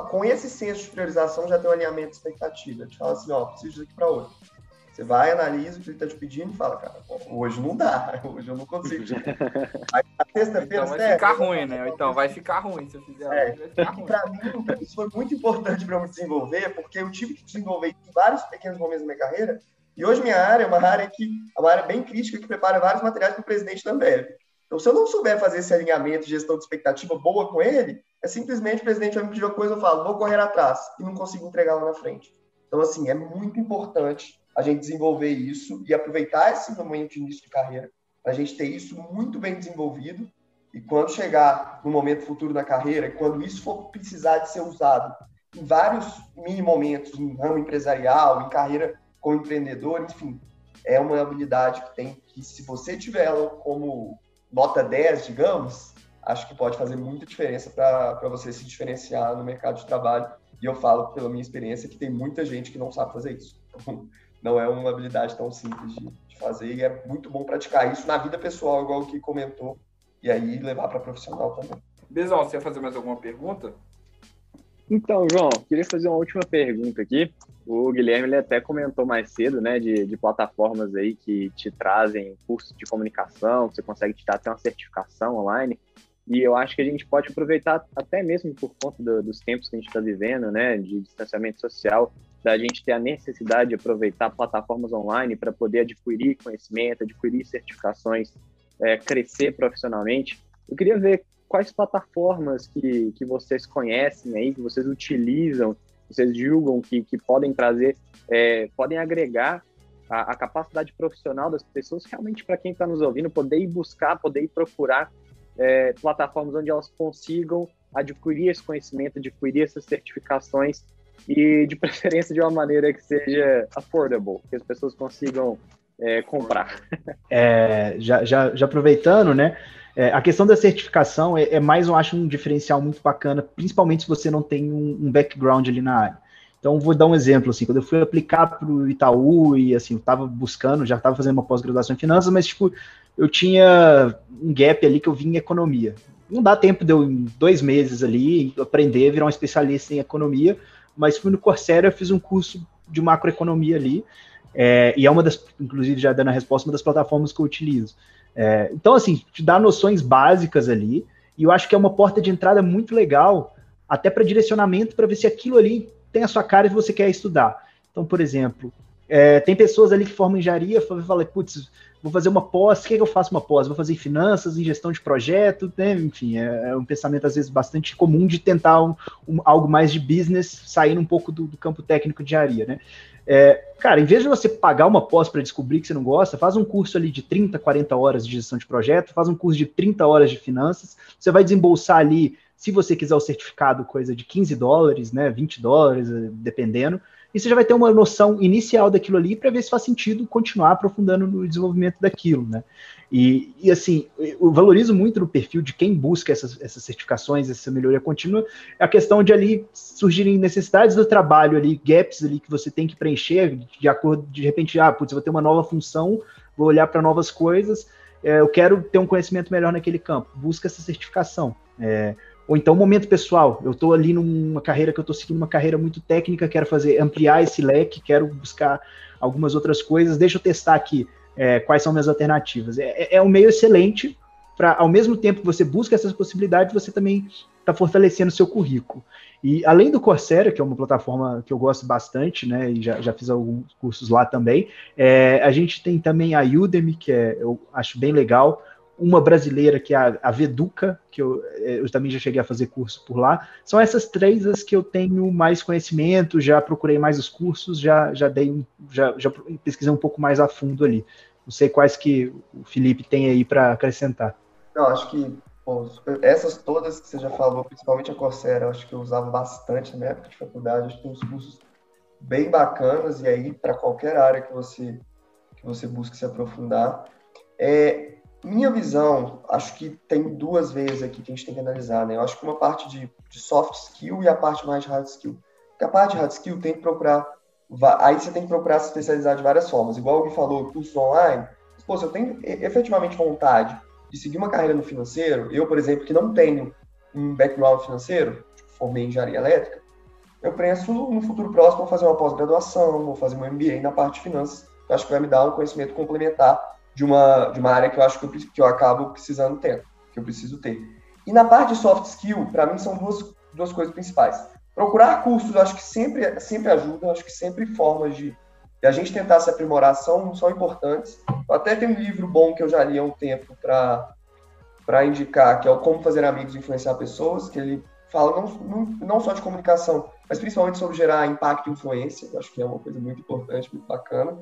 S3: com esse senso de priorização já tem um alinhamento de expectativa. Te fala assim, ó, preciso disso aqui para hoje. Você vai, analisa o que ele está te pedindo e fala, cara, hoje não dá, hoje eu não consigo.
S1: Aí, então vai ficar ruim, né? Então vai ficar ruim se eu fizer. É,
S3: para mim, isso foi muito importante para eu me desenvolver, porque eu tive que desenvolver em vários pequenos momentos da minha carreira. E hoje minha área é uma área que é uma área bem crítica que prepara vários materiais para o presidente da Ambev. Então, se eu não souber fazer esse alinhamento de gestão de expectativa boa com ele, é simplesmente o presidente vai me pedir uma coisa, eu falo, vou correr atrás e não consigo entregar lá na frente. Então, assim, é muito importante a gente desenvolver isso e aproveitar esse momento de início de carreira a gente ter isso muito bem desenvolvido e quando chegar no momento futuro da carreira, quando isso for precisar de ser usado em vários mini momentos, em ramo empresarial, em carreira como empreendedor, enfim, é uma habilidade que tem que, se você tiver ela como nota 10, digamos, acho que pode fazer muita diferença para você se diferenciar no mercado de trabalho. E eu falo pela minha experiência que tem muita gente que não sabe fazer isso. Então, não é uma habilidade tão simples de, de fazer e é muito bom praticar isso na vida pessoal, igual o que comentou, e aí levar para profissional também.
S1: Bezão, você ia fazer mais alguma pergunta?
S2: Então, João, queria fazer uma última pergunta aqui. O Guilherme ele até comentou mais cedo, né, de, de plataformas aí que te trazem cursos de comunicação, que você consegue tirar até uma certificação online. E eu acho que a gente pode aproveitar até mesmo por conta do, dos tempos que a gente está vivendo, né, de distanciamento social, da gente ter a necessidade de aproveitar plataformas online para poder adquirir conhecimento, adquirir certificações, é, crescer profissionalmente. Eu queria ver quais plataformas que, que vocês conhecem aí, que vocês utilizam, vocês julgam que, que podem trazer, é, podem agregar a, a, capacidade profissional das pessoas realmente para quem está nos ouvindo, poder ir buscar, poder ir procurar é, plataformas onde elas consigam adquirir esse conhecimento, adquirir essas certificações e de preferência de uma maneira que seja affordable, que as pessoas consigam é, comprar.
S4: É, já, já, já aproveitando, né? É, a questão da certificação é, é, mais, eu acho, um diferencial muito bacana, principalmente se você não tem um, um background ali na área. Então, vou dar um exemplo, assim, quando eu fui aplicar para o Itaú e, assim, eu estava buscando, já estava fazendo uma pós-graduação em finanças, mas, tipo, eu tinha um gap ali que eu vim em economia. Não dá tempo de eu, em dois meses ali, aprender, virar um especialista em economia, mas fui no Coursera, fiz um curso de macroeconomia ali, é, e é uma das, inclusive, já dando a resposta, uma das plataformas que eu utilizo. É, então, assim, te dá noções básicas ali, e eu acho que é uma porta de entrada muito legal, até para direcionamento, para ver se aquilo ali tem a sua cara e você quer estudar. Então, por exemplo, é, tem pessoas ali que formam engenharia, falam, putz, vou fazer uma pós, o que, é que eu faço uma pós? Vou fazer em finanças, em gestão de projeto, né? enfim, é, é, um pensamento às vezes bastante comum de tentar um, um, algo mais de business, saindo um pouco do, do campo técnico de engenharia, né? É, cara, em vez de você pagar uma pós para descobrir que você não gosta, faz um curso ali de 30, 40 horas de gestão de projeto, faz um curso de 30 horas de finanças, você vai desembolsar ali, se você quiser o certificado, coisa de 15 dólares, né, 20 dólares, eh, dependendo, e você já vai ter uma noção inicial daquilo ali para ver se faz sentido continuar aprofundando no desenvolvimento daquilo, né? E, e, assim, eu valorizo muito no perfil de quem busca essas, essas certificações, essa melhoria contínua, a questão de ali surgirem necessidades do trabalho ali, gaps ali que você tem que preencher, de acordo, de repente, ah, putz, eu vou ter uma nova função, vou olhar para novas coisas, é, eu quero ter um conhecimento melhor naquele campo, busca essa certificação. É, ou então, momento pessoal, eu estou ali numa carreira que eu estou seguindo uma carreira muito técnica, quero fazer, ampliar esse leque, quero buscar algumas outras coisas, deixa eu testar aqui é, quais são minhas alternativas. É, é, é um meio excelente para, ao mesmo tempo que você busca essas possibilidades, você também está fortalecendo o seu currículo. E além do Coursera, que é uma plataforma que eu gosto bastante, né, e já, já fiz alguns cursos lá também, é, a gente tem também a Udemy, que é, eu acho bem legal, uma brasileira que é a, a Veduca, que eu, é, eu, também já cheguei a fazer curso por lá. São essas três as que eu tenho mais conhecimento, já procurei mais os cursos, já, já dei já, já pesquisei um pouco mais a fundo ali. Não sei quais que o Felipe tem aí para acrescentar.
S3: Não, acho que bom, essas todas que você já falou, principalmente a Coursera, acho que eu usava bastante na época de faculdade, acho que tem uns cursos bem bacanas e aí para qualquer área que você que você busque se aprofundar. É, minha visão, acho que tem duas vezes aqui que a gente tem que analisar, né? Eu acho que uma parte de, de soft skill e a parte mais hard skill. Porque a parte de hard skill tem que procurar, aí você tem que procurar se especializar de várias formas. Igual Gui falou, curso online. Pô, se eu tenho efetivamente vontade de seguir uma carreira no financeiro, eu, por exemplo, que não tenho um background financeiro, tipo, formei em engenharia elétrica, eu penso no futuro próximo vou fazer uma pós-graduação, vou fazer um MBA na parte de finanças, acho que vai me dar um conhecimento complementar de uma, de uma área que eu acho que eu, que eu acabo precisando ter, que eu preciso ter. E na parte de soft skill, para mim são duas, duas coisas principais. Procurar cursos, acho que sempre, sempre ajuda, acho que sempre formas de, de, a gente tentar se aprimorar são, são importantes. Eu até tem um livro bom que eu já li há um tempo para indicar, que é o Como Fazer Amigos e Influenciar Pessoas, que ele fala não, não, não só de comunicação, mas principalmente sobre gerar impacto e influência, acho que é uma coisa muito importante, muito bacana.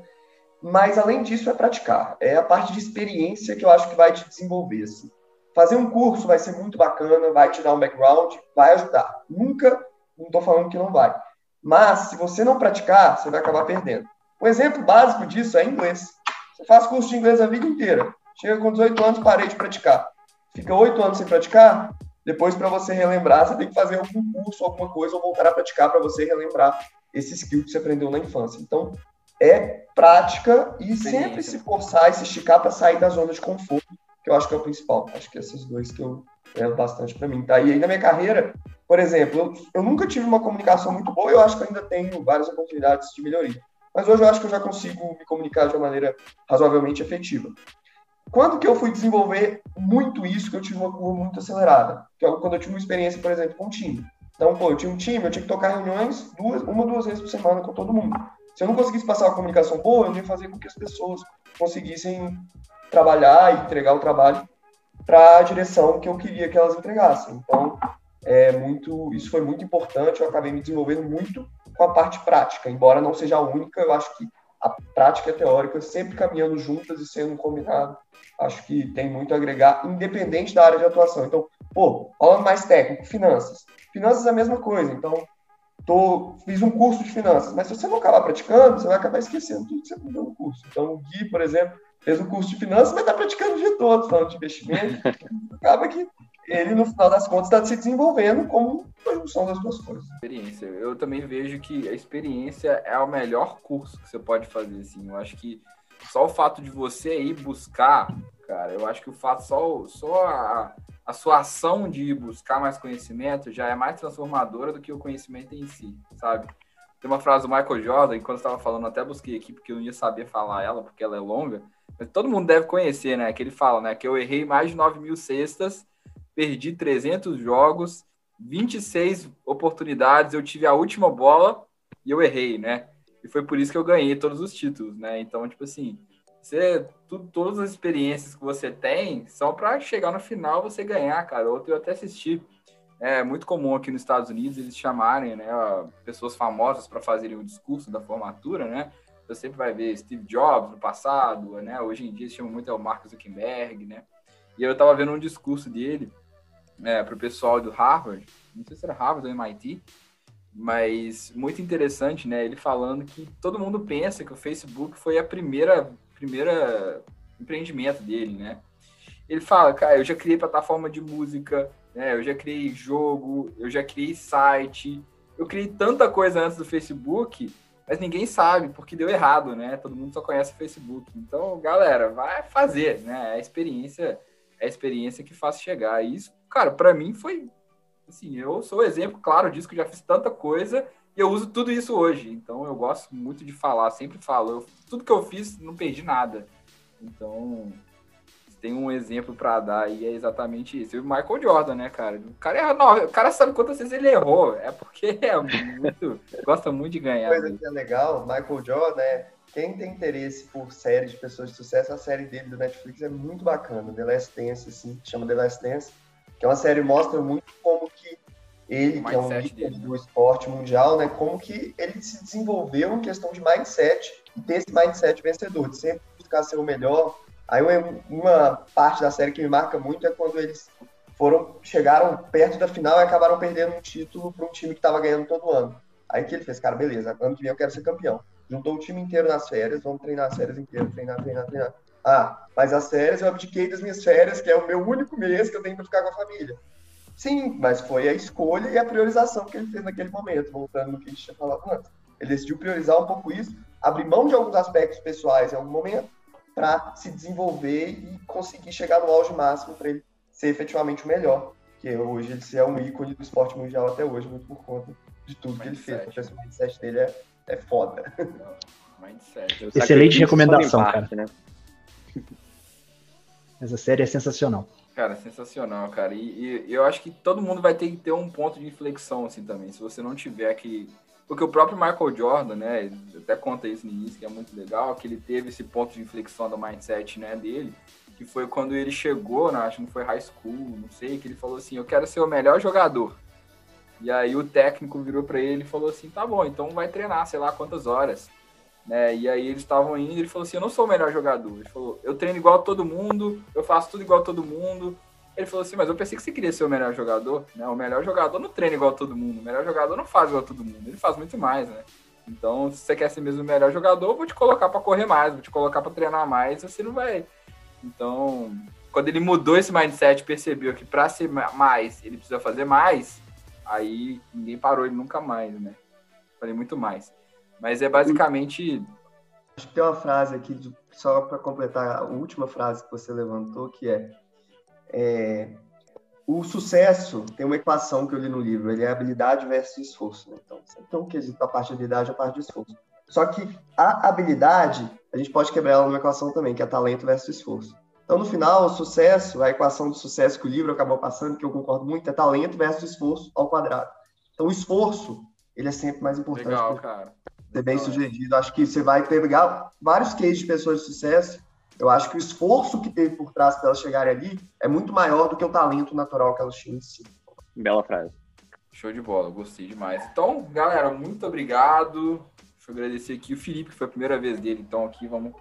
S3: Mas, além disso, é praticar. É a parte de experiência que eu acho que vai te desenvolver. Assim. Fazer um curso vai ser muito bacana, vai te dar um background, vai ajudar. Nunca, não estou falando que não vai. Mas, se você não praticar, você vai acabar perdendo. Um exemplo básico disso é inglês. Você faz curso de inglês a vida inteira. Chega com 18 anos, parei de praticar. Fica 8 anos sem praticar, depois, para você relembrar, você tem que fazer algum curso, alguma coisa, ou voltar a praticar para você relembrar esse skill que você aprendeu na infância. Então, é prática e sempre se forçar e se esticar para sair da zona de conforto, que eu acho que é o principal. Acho que esses dois que eu é bastante para mim. Tá? E aí na minha carreira, por exemplo, eu, eu nunca tive uma comunicação muito boa, eu acho que ainda tenho várias oportunidades de melhoria. Mas hoje eu acho que eu já consigo me comunicar de uma maneira razoavelmente efetiva. Quando que eu fui desenvolver muito isso, que eu tive uma curva muito acelerada? Que é quando eu tive uma experiência, por exemplo, com um time. Então, pô, eu tinha um time, eu tinha que tocar reuniões duas, uma, duas vezes por semana com todo mundo. Se eu não conseguisse passar uma comunicação boa, eu ia fazer com que as pessoas conseguissem trabalhar e entregar o trabalho para a direção que eu queria que elas entregassem. Então, é muito, isso foi muito importante. Eu acabei me desenvolvendo muito com a parte prática, embora não seja a única. Eu acho que a prática e a teórica sempre caminhando juntas e sendo combinado, acho que tem muito a agregar, independente da área de atuação. Então, pô, falando mais técnico, finanças. Finanças é a mesma coisa. Então, tô, fiz um curso de finanças, mas se você não acabar praticando, você vai acabar esquecendo tudo que você aprendeu no curso. Então, o Gui, por exemplo, fez um curso de finanças, mas está praticando o dia todo, falando de investimento. Acaba que ele, no final das contas, está se desenvolvendo como a junção das duas coisas.
S1: Experiência. Eu também vejo que a experiência é o melhor curso que você pode fazer, assim. Eu acho que só o fato de você ir buscar, cara, eu acho que o fato, só, só a, a sua ação de buscar mais conhecimento já é mais transformadora do que o conhecimento em si, sabe? Tem uma frase do Michael Jordan, e quando eu estava falando, até busquei aqui, porque eu não ia saber falar ela, porque ela é longa, mas todo mundo deve conhecer, né? Que ele fala, né? Que eu errei mais de 9 mil cestas perdi 300 jogos, 26 oportunidades, eu tive a última bola e eu errei, né? E foi por isso que eu ganhei todos os títulos, né? Então, tipo assim, você, tudo, todas as experiências que você tem são para chegar no final você ganhar, cara. Outro eu até assisti. É muito comum aqui nos Estados Unidos eles chamarem né, pessoas famosas para fazerem o discurso da formatura, né? Você sempre vai ver Steve Jobs no passado, né? Hoje em dia se chama muito é o Mark Zuckerberg, né? E eu estava vendo um discurso dele é, para o pessoal do Harvard, não sei se era Harvard ou MIT, mas muito interessante, né? Ele falando que todo mundo pensa que o Facebook foi a primeira, primeira empreendimento dele, né? Ele fala, cara, eu já criei plataforma de música, né? Eu já criei jogo, eu já criei site, eu criei tanta coisa antes do Facebook, mas ninguém sabe porque deu errado, né? Todo mundo só conhece o Facebook. Então, galera, vai fazer, né? É a experiência é a experiência que faz chegar. E isso, cara, para mim foi assim, eu sou exemplo claro disso que já fiz tanta coisa e eu uso tudo isso hoje. Então eu gosto muito de falar, sempre falo, eu, tudo que eu fiz não perdi nada. Então, tem um exemplo para dar e é exatamente isso. E o Michael Jordan, né, cara? O cara, erra, não, o cara sabe quantas vezes ele errou. É porque é muito. gosta muito de ganhar.
S3: Coisa né? que é legal, Michael Jordan é quem tem interesse por séries de pessoas de sucesso, a série dele do Netflix é muito bacana. The Last Dance, assim, chama The Last Dance, que é uma série que mostra muito como que ele, que é um líder do esporte mundial, né, como que ele se desenvolveu em questão de mindset e ter esse mindset vencedor, de sempre buscar ser o melhor. Aí uma parte da série que me marca muito é quando eles foram chegaram perto da final e acabaram perdendo um título para um time que estava ganhando todo ano. Aí que ele fez, cara, beleza, ano que vem eu quero ser campeão juntou o time inteiro nas férias, vamos treinar as férias inteiras, treinar, treinar, treinar. Ah, mas as férias eu abdiquei das minhas férias, que é o meu único mês que eu tenho para ficar com a família. Sim, mas foi a escolha e a priorização que ele fez naquele momento, voltando no que a gente tinha falado antes. Ele decidiu priorizar um pouco isso, abrir mão de alguns aspectos pessoais em algum momento, para se desenvolver e conseguir chegar no auge máximo para ele ser efetivamente o melhor. Que hoje ele é um ícone do esporte mundial até hoje, muito por conta de tudo que ele fez. O mindset dele é é foda.
S4: Mindset. Excelente recomendação, cara. Né? Essa série é sensacional.
S1: Cara, sensacional, cara. E, e, eu acho que todo mundo vai ter que ter um ponto de inflexão, assim, também. Se você não tiver que. Porque o próprio Michael Jordan, né? Até conta isso no início, que é muito legal, que ele teve esse ponto de inflexão do mindset, né, dele, que foi quando ele chegou, né, acho que não foi high school, não sei, que ele falou assim: eu quero ser o melhor jogador. E aí o técnico virou para ele e falou assim: tá bom, então vai treinar, sei lá quantas horas. Né? E aí eles estavam indo ele falou assim: eu não sou o melhor jogador. Ele falou: eu treino igual todo mundo, eu faço tudo igual todo mundo. Ele falou assim: mas eu pensei que você queria ser o melhor jogador. Né? O melhor jogador não treina igual todo mundo, o melhor jogador não faz igual todo mundo, ele faz muito mais, né? Então, se você quer ser mesmo o melhor jogador, vou te colocar para correr mais, vou te colocar para treinar mais, você não vai. Então, quando ele mudou esse mindset, percebeu que para ser mais, ele precisa fazer mais, Aí ninguém parou ele nunca mais, né? Falei muito mais. Mas é basicamente.
S3: Acho que tem uma frase aqui, só para completar a última frase que você levantou, que é, é, o sucesso tem uma equação que eu li no livro, ele é habilidade versus esforço. Né? Então, sempre tem um quesito a parte de habilidade e a parte de esforço. Só que a habilidade, a gente pode quebrar ela numa equação também, que é talento versus esforço. Então, no final, o sucesso, a equação de sucesso que o livro acabou passando, que eu concordo muito, é talento versus esforço ao quadrado. Então, o esforço, ele é sempre mais importante.
S1: Legal, cara.
S3: Ser bem sugerido. Acho que você vai pegar vários cases de pessoas de sucesso eu acho que o esforço que teve por trás para elas chegarem ali é muito maior do que o talento natural que elas tinham em si.
S2: Bela frase.
S1: Show de bola, gostei demais. Então, galera, muito obrigado. Deixa eu agradecer aqui o Felipe, que foi a primeira vez dele. Então, aqui vamos.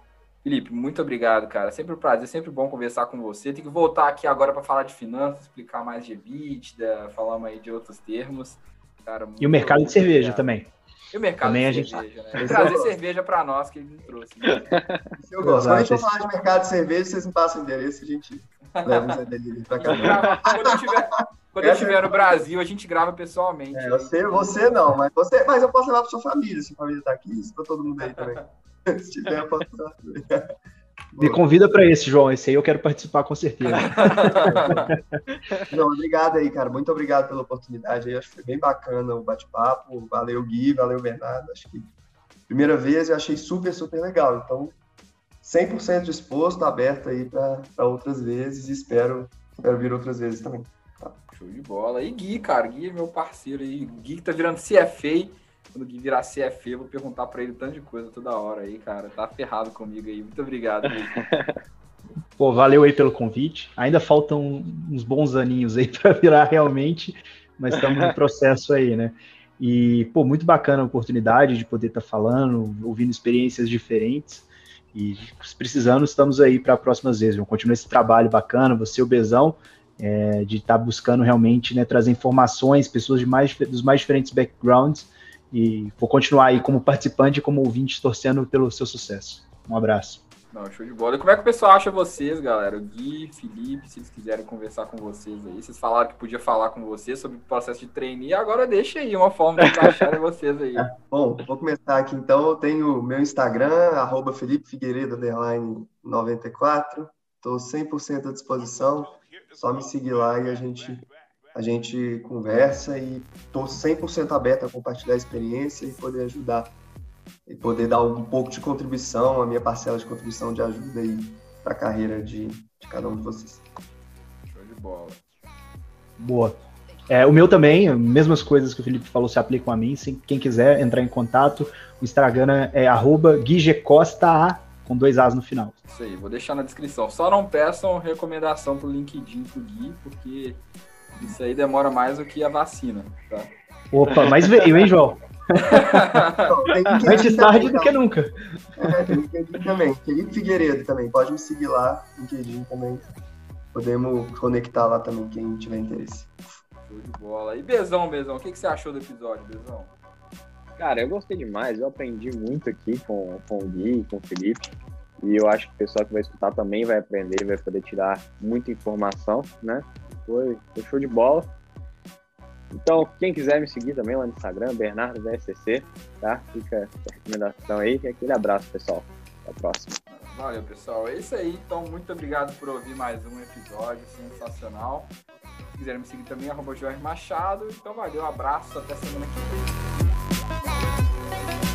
S1: Felipe, muito obrigado, cara. Sempre um prazer, sempre bom conversar com você. Tem que voltar aqui agora para falar de finanças, explicar mais de EBITDA, falamos aí de outros termos.
S4: Cara, e o mercado de cerveja também.
S1: E o mercado
S4: Também
S1: de cerveja, né? Trazer cerveja para nós que ele não trouxe. Né?
S3: Eu gosto. Quando a gente falar de mercado de cerveja, vocês me passam o endereço, a gente leva os delivery para cá.
S1: Quando eu tiver... Quando eu estiver no Brasil, a gente grava pessoalmente. É,
S3: você, você não, mas você, mas eu posso levar para sua família, se a família está aqui, se tá todo mundo aí também. se tiver, eu posso
S4: me convida para esse, João. Esse aí eu quero participar com certeza.
S3: Não, obrigado aí, cara. Muito obrigado pela oportunidade. Aí. Acho que foi bem bacana o bate-papo. Valeu, Gui. Valeu, Bernardo. Acho que primeira vez eu achei super, super legal. Então, 100% disposto, aberto aí para outras vezes. E espero, espero vir outras vezes também.
S1: Tá. Show de bola. E Gui, cara. Gui é meu parceiro aí. Gui que tá virando CFA quando o Gui virar CFE, eu vou perguntar para ele tanto de coisa toda hora aí, cara. Tá ferrado comigo aí. Muito obrigado.
S4: Pô, valeu aí pelo convite. Ainda faltam uns bons aninhos aí para virar realmente, mas estamos no processo aí, né? E, pô, muito bacana a oportunidade de poder estar tá falando, ouvindo experiências diferentes. E precisando, estamos aí para próximas vezes. Vamos continuar esse trabalho bacana, você, o Bezão, é, de estar tá buscando realmente né, trazer informações, pessoas de mais, dos mais diferentes backgrounds e vou continuar aí como participante e como ouvinte torcendo pelo seu sucesso. Um abraço.
S1: Não, show de bola. E como é que o pessoal acha vocês, galera? O Gui, Felipe, se eles quiserem conversar com vocês aí. Vocês falaram que podia falar com vocês sobre o processo de trainee, agora deixa aí uma forma de acharem vocês aí.
S3: Bom, vou começar aqui então. Eu tenho meu Instagram, arroba Felipe Figueiredo, 94. Estou 100% à disposição. Só me seguir lá e a gente a gente conversa e estou 100% aberto a compartilhar a experiência e poder ajudar e poder dar um pouco de contribuição, a minha parcela de contribuição de ajuda aí para a carreira de, de, cada um de vocês.
S1: Show de bola.
S4: Boa. É, o meu também, mesmas coisas que o Felipe falou se aplicam a mim. Se quem quiser entrar em contato, o Instagram é arroba guigecosta com dois As no final.
S1: Isso aí, vou deixar na descrição. Só não peçam recomendação pro LinkedIn pro Gui, porque isso aí demora mais do que a vacina, tá?
S4: Opa, mas veio, hein, João? Antes tarde do que nunca.
S3: É, tem LinkedIn também. Felipe Figueiredo também. Pode me seguir lá, LinkedIn também. Podemos conectar lá também, quem tiver interesse.
S1: Show de bola. E Bezão, Bezão, o que, que você achou do episódio, Bezão?
S2: Cara, eu gostei demais. Eu aprendi muito aqui com, com o Gui, com o Felipe. E eu acho que o pessoal que vai escutar também vai aprender, vai poder tirar muita informação, né? Foi, foi show de bola. Então, quem quiser me seguir também lá no Instagram, Bernardo VSCC, tá? Fica a recomendação aí. E aquele abraço, pessoal. Até a próxima.
S1: Valeu, pessoal. É isso aí. Então, muito obrigado por ouvir mais um episódio sensacional. Se quiserem me seguir também, arroba Jorge Machado. Então, valeu, abraço, até semana que vem.